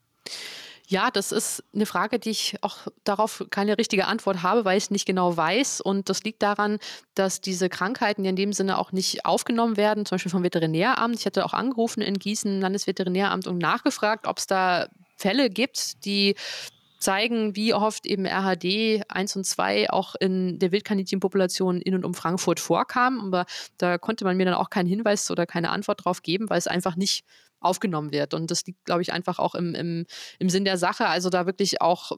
Ja, das ist eine Frage, die ich auch darauf keine richtige Antwort habe, weil ich es nicht genau weiß. Und das liegt daran, dass diese Krankheiten ja in dem Sinne auch nicht aufgenommen werden, zum Beispiel vom Veterinäramt. Ich hatte auch angerufen in Gießen, Landesveterinäramt, und nachgefragt, ob es da Fälle gibt, die zeigen, wie oft eben RHD 1 und 2 auch in der Wildkaninchenpopulation in und um Frankfurt vorkam. Aber da konnte man mir dann auch keinen Hinweis oder keine Antwort drauf geben, weil es einfach nicht aufgenommen wird. Und das liegt, glaube ich, einfach auch im, im, im Sinn der Sache. Also da wirklich auch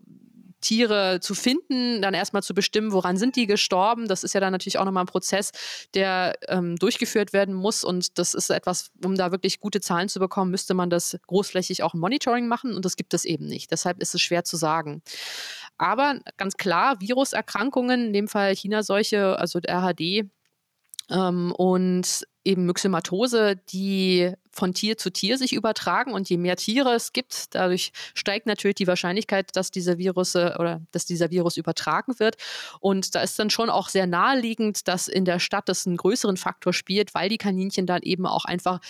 Tiere zu finden, dann erstmal zu bestimmen, woran sind die gestorben. Das ist ja dann natürlich auch nochmal ein Prozess, der ähm, durchgeführt werden muss. Und das ist etwas, um da wirklich gute Zahlen zu bekommen, müsste man das großflächig auch im Monitoring machen. Und das gibt es eben nicht. Deshalb ist es schwer zu sagen. Aber ganz klar, Viruserkrankungen, in dem Fall China-Seuche, also RHD, ähm, und eben Myxomatose, die von Tier zu Tier sich übertragen. Und je mehr Tiere es gibt, dadurch steigt natürlich die Wahrscheinlichkeit, dass diese Virus oder dass dieser Virus übertragen wird. Und da ist dann schon auch sehr naheliegend, dass in der Stadt das einen größeren Faktor spielt, weil die Kaninchen dann eben auch einfach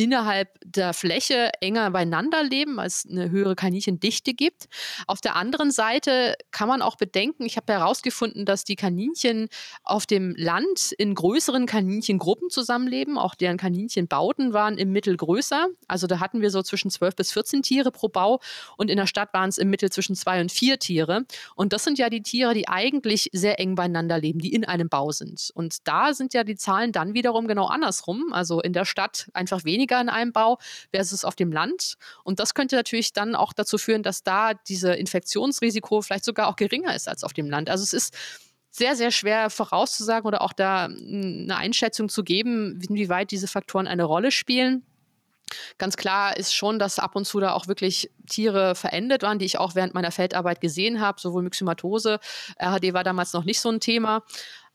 innerhalb der Fläche enger beieinander leben, weil es eine höhere Kaninchendichte gibt. Auf der anderen Seite kann man auch bedenken, ich habe herausgefunden, dass die Kaninchen auf dem Land in größeren Kaninchengruppen zusammenleben. Auch deren Kaninchenbauten waren im Mittel größer. Also da hatten wir so zwischen 12 bis 14 Tiere pro Bau und in der Stadt waren es im Mittel zwischen zwei und vier Tiere. Und das sind ja die Tiere, die eigentlich sehr eng beieinander leben, die in einem Bau sind. Und da sind ja die Zahlen dann wiederum genau andersrum. Also in der Stadt einfach weniger weniger in einem Bau versus auf dem Land. Und das könnte natürlich dann auch dazu führen, dass da diese Infektionsrisiko vielleicht sogar auch geringer ist als auf dem Land. Also es ist sehr, sehr schwer vorauszusagen oder auch da eine Einschätzung zu geben, inwieweit diese Faktoren eine Rolle spielen. Ganz klar ist schon, dass ab und zu da auch wirklich Tiere verendet waren, die ich auch während meiner Feldarbeit gesehen habe, sowohl Myxomatose, RHD war damals noch nicht so ein Thema.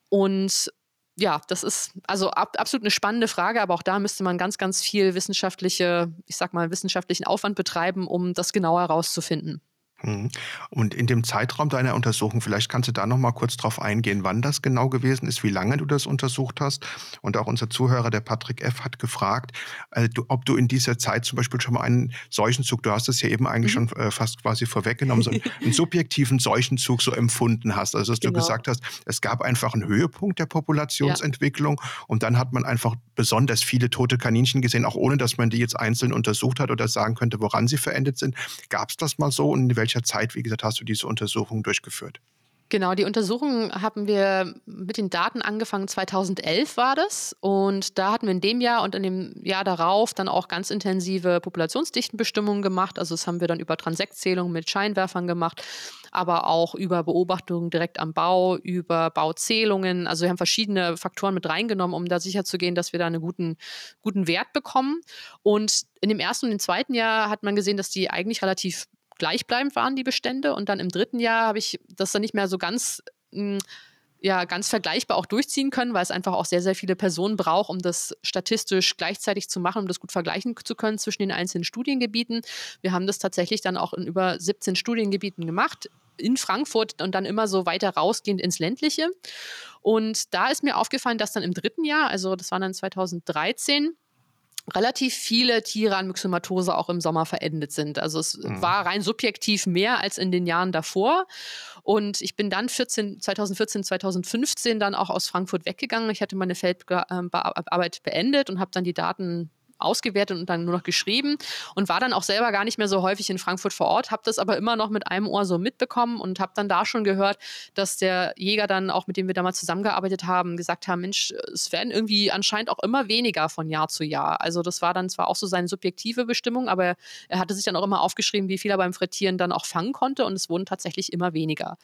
Und ja, das ist also ab, absolut eine spannende Frage, aber auch da müsste man ganz, ganz viel wissenschaftliche, ich sag mal, wissenschaftlichen Aufwand betreiben, um das genauer herauszufinden. Mhm. Und in dem Zeitraum deiner Untersuchung, vielleicht kannst du da noch mal kurz drauf eingehen, wann das genau gewesen ist, wie lange du das untersucht hast. Und auch unser Zuhörer, der Patrick F., hat gefragt, äh, ob du in dieser Zeit zum Beispiel schon mal einen Seuchenzug, du hast es ja eben eigentlich mhm. schon äh, fast quasi vorweggenommen, so einen, einen, subjektiven Seuchenzug so empfunden hast. Also dass genau. du gesagt hast, es gab einfach einen Höhepunkt der Populationsentwicklung ja. und dann hat man einfach besonders viele tote Kaninchen gesehen, auch ohne dass man die jetzt einzeln untersucht hat oder sagen könnte, woran sie verendet sind. Gab es das mal so und in welcher welcher Zeit, wie gesagt, hast du diese Untersuchung durchgeführt? Genau, die Untersuchung haben wir mit den Daten angefangen, 2011 war das. Und da hatten wir in dem Jahr und in dem Jahr darauf dann auch ganz intensive Populationsdichtenbestimmungen gemacht. Also das haben wir dann über Transektzählungen mit Scheinwerfern gemacht, aber auch über Beobachtungen direkt am Bau, über Bauzählungen. Also wir haben verschiedene Faktoren mit reingenommen, um da sicherzugehen, dass wir da einen guten, guten Wert bekommen. Und in dem ersten und dem zweiten Jahr hat man gesehen, dass die eigentlich relativ gleichbleibend waren, die Bestände. Und dann im dritten Jahr habe ich das dann nicht mehr so ganz. Mh, hm, ja, ganz vergleichbar auch durchziehen können, weil es einfach auch sehr, sehr viele Personen braucht, um das statistisch gleichzeitig zu machen, um das gut vergleichen zu können zwischen den einzelnen Studiengebieten. Wir haben das tatsächlich dann auch in über 17 Studiengebieten gemacht, in Frankfurt und dann immer so weiter rausgehend ins ländliche. Und da ist mir aufgefallen, dass dann im dritten Jahr, also das war dann 2013, relativ viele Tiere an Myxomatose auch im Sommer verendet sind. Also es mhm. war rein subjektiv mehr als in den Jahren davor. Und ich bin dann 14, 2014, 2015 dann auch aus Frankfurt weggegangen. Ich hatte meine Feldarbeit beendet und habe dann die Daten ausgewertet und dann nur noch geschrieben und war dann auch selber gar nicht mehr so häufig in Frankfurt vor Ort, habe das aber immer noch mit einem Ohr so mitbekommen und habe dann da schon gehört, dass der Jäger dann auch, mit dem wir damals zusammengearbeitet haben, gesagt haben, Mensch, es werden irgendwie anscheinend auch immer weniger von Jahr zu Jahr. Also das war dann zwar auch so seine subjektive Bestimmung, aber er hatte sich dann auch immer aufgeschrieben, wie viel er beim Frittieren dann auch fangen konnte und es wurden tatsächlich immer weniger.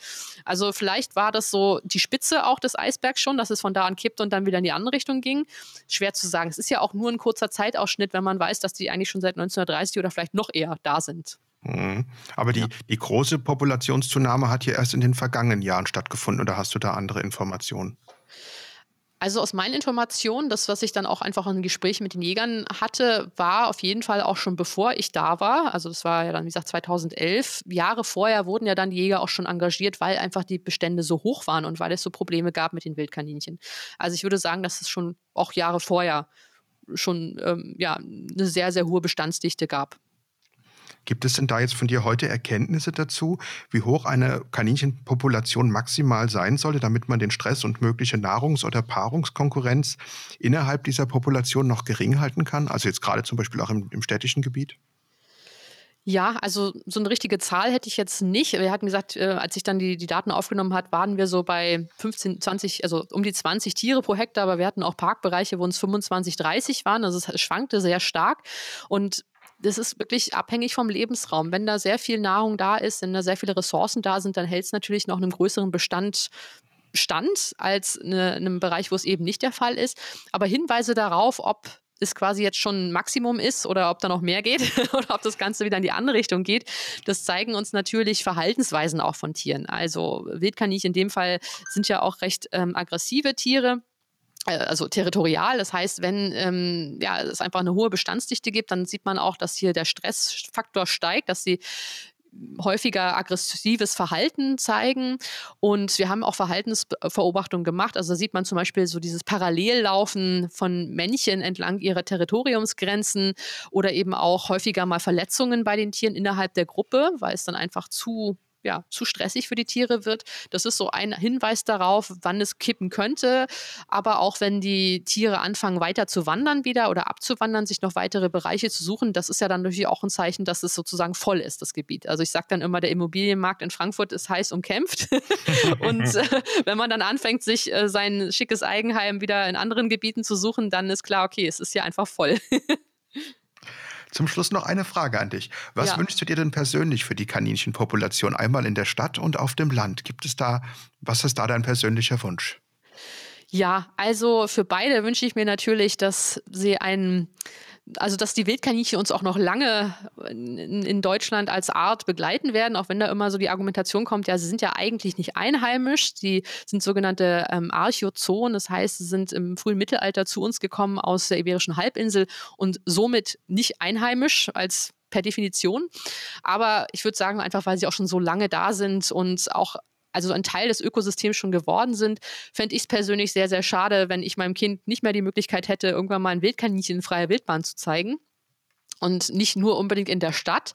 Also vielleicht war das so die Spitze auch des Eisbergs schon, dass es von da an kippte und dann wieder in die andere Richtung ging. Schwer zu sagen. Es ist ja auch nur ein kurzer Zeitausschnitt Ausschnitt, wenn man weiß, dass die eigentlich schon seit 1930 oder vielleicht noch eher da sind. Mhm. Aber die, ja. die große Populationszunahme hat hier erst in den vergangenen Jahren stattgefunden oder hast du da andere Informationen? Also aus meinen Informationen, das, was ich dann auch einfach in Gesprächen mit den Jägern hatte, war auf jeden Fall auch schon bevor ich da war. Also das war ja dann, wie gesagt, 2011. Jahre vorher wurden ja dann die Jäger auch schon engagiert, weil einfach die Bestände so hoch waren und weil es so Probleme gab mit den Wildkaninchen. Also ich würde sagen, dass es schon auch Jahre vorher schon ähm, ja, eine sehr, sehr hohe Bestandsdichte gab. Gibt es denn da jetzt von dir heute Erkenntnisse dazu, wie hoch eine Kaninchenpopulation maximal sein sollte, damit man den Stress und mögliche Nahrungs- oder Paarungskonkurrenz innerhalb dieser Population noch gering halten kann? Also jetzt gerade zum Beispiel auch im, im städtischen Gebiet? Ja, also so eine richtige Zahl hätte ich jetzt nicht. Wir hatten gesagt, äh, als ich dann die, die Daten aufgenommen hat, waren wir so bei 15, 20, also um die 20 Tiere pro Hektar, aber wir hatten auch Parkbereiche, wo uns 25, 30 waren. Also es schwankte sehr stark. Und das ist wirklich abhängig vom Lebensraum. Wenn da sehr viel Nahrung da ist, wenn da sehr viele Ressourcen da sind, dann hält es natürlich noch einen größeren Bestand stand als in einem Bereich, wo es eben nicht der Fall ist. Aber Hinweise darauf, ob es quasi jetzt schon ein Maximum ist oder ob da noch mehr geht oder ob das Ganze wieder in die andere Richtung geht. Das zeigen uns natürlich Verhaltensweisen auch von Tieren. Also Wildkaninchen in dem Fall sind ja auch recht ähm, aggressive Tiere äh, also territorial. Das heißt, wenn ähm, ja, es einfach eine hohe Bestandsdichte gibt, dann sieht man auch, dass hier der Stressfaktor steigt, dass sie häufiger aggressives Verhalten zeigen. Und wir haben auch Verhaltensbeobachtungen gemacht. Also da sieht man zum Beispiel so dieses Parallellaufen von Männchen entlang ihrer Territoriumsgrenzen oder eben auch häufiger mal Verletzungen bei den Tieren innerhalb der Gruppe, weil es dann einfach zu ja, zu stressig für die Tiere wird. Das ist so ein Hinweis darauf, wann es kippen könnte. Aber auch wenn die Tiere anfangen, weiter zu wandern wieder oder abzuwandern, sich noch weitere Bereiche zu suchen, das ist ja dann natürlich auch ein Zeichen, dass es sozusagen voll ist, das Gebiet. Also ich sage dann immer, der Immobilienmarkt in Frankfurt ist heiß umkämpft. Und äh, wenn man dann anfängt, sich äh, sein schickes Eigenheim wieder in anderen Gebieten zu suchen, dann ist klar, okay, es ist hier einfach voll. Zum Schluss noch eine Frage an dich. Was ja. wünschst du dir denn persönlich für die Kaninchenpopulation einmal in der Stadt und auf dem Land? Gibt es da, was ist da dein persönlicher Wunsch? Ja, also für beide wünsche ich mir natürlich, dass sie einen also dass die Wildkaninchen uns auch noch lange in, in, Deutschland als Art begleiten werden, auch wenn da immer so die Argumentation kommt, ja, sie sind ja eigentlich nicht einheimisch, sie sind sogenannte ähm, Archozoen, das heißt, sie sind im frühen Mittelalter zu uns gekommen aus der Iberischen Halbinsel und somit nicht einheimisch als per Definition. Aber ich würde sagen, einfach weil sie auch schon so lange da sind und auch also ein Teil des Ökosystems schon geworden sind, fände ich es persönlich sehr, sehr schade, wenn ich meinem Kind nicht mehr die Möglichkeit hätte, irgendwann mal ein Wildkaninchen in freier Wildbahn zu zeigen. Und nicht nur unbedingt in der Stadt.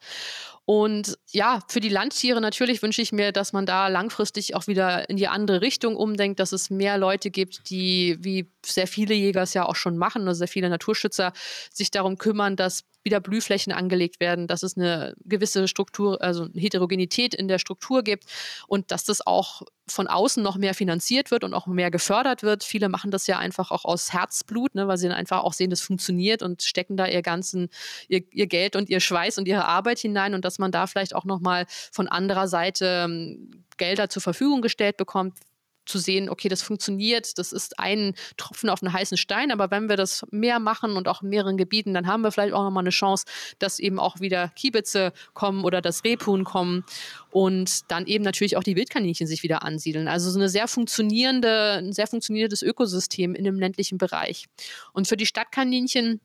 Und ja, für die Landtiere natürlich wünsche ich mir, dass man da langfristig auch wieder in die andere Richtung umdenkt, dass es mehr Leute gibt, die, wie sehr viele Jäger es ja auch schon machen, oder sehr viele Naturschützer, sich darum kümmern, dass wieder Blühflächen angelegt werden, dass es eine gewisse Struktur, also Heterogenität in der Struktur gibt und dass das auch von außen noch mehr finanziert wird und auch mehr gefördert wird. Viele machen das ja einfach auch aus Herzblut, ne, weil sie dann einfach auch sehen, das funktioniert und stecken da ihr ganzen, ihr, ihr Geld und ihr Schweiß und ihre Arbeit hinein und dass man da vielleicht auch nochmal von anderer Seite ähm, Gelder zur Verfügung gestellt bekommt, zu sehen, okay, das funktioniert, das ist ein Tropfen auf einen heißen Stein, aber wenn wir das mehr machen und auch in mehreren Gebieten, dann haben wir vielleicht auch nochmal eine Chance, dass eben auch wieder Kiebitze kommen oder das Rebhuhn kommen und dann eben natürlich auch die Wildkaninchen sich wieder ansiedeln. Also so eine sehr funktionierende, ein sehr funktionierendes Ökosystem in dem ländlichen Bereich. Und für die Stadtkaninchen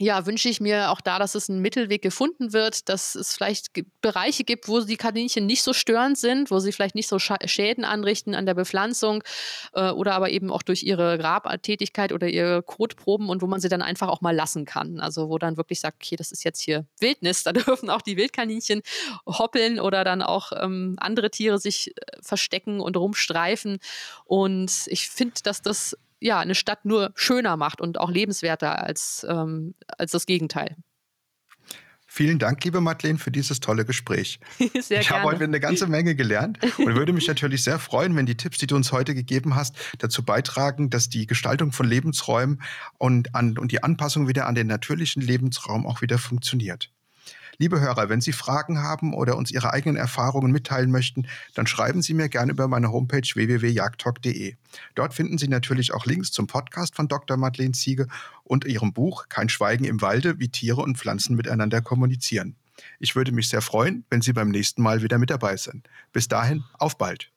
ja, wünsche ich mir auch da, dass es ein Mittelweg gefunden wird, dass es vielleicht Bereiche gibt, wo die Kaninchen nicht so störend sind, wo sie vielleicht nicht so Schäden anrichten an der Bepflanzung äh, oder aber eben auch durch ihre Grabtätigkeit oder ihre Kotproben und wo man sie dann einfach auch mal lassen kann. Also wo dann wirklich sagt, okay, das ist jetzt hier Wildnis, da dürfen auch die Wildkaninchen hoppeln oder dann auch ähm, andere Tiere sich äh, verstecken und rumstreifen. Und ich finde, dass das ja, eine Stadt nur schöner macht und auch lebenswerter als, ähm, als das Gegenteil. Vielen Dank, liebe Madeleine, für dieses tolle Gespräch. Sehr ich habe heute eine ganze Menge gelernt und würde mich natürlich sehr freuen, wenn die Tipps, die du uns heute gegeben hast, dazu beitragen, dass die Gestaltung von Lebensräumen und, an, und die Anpassung wieder an den natürlichen Lebensraum auch wieder funktioniert. Liebe Hörer, wenn Sie Fragen haben oder uns Ihre eigenen Erfahrungen mitteilen möchten, dann schreiben Sie mir gerne über meine Homepage www.jagdtalk.de. Dort finden Sie natürlich auch Links zum Podcast von Dr. Madeleine Ziege und ihrem Buch Kein Schweigen im Walde, wie Tiere und Pflanzen miteinander kommunizieren. Ich würde mich sehr freuen, wenn Sie beim nächsten Mal wieder mit dabei sind. Bis dahin, auf bald.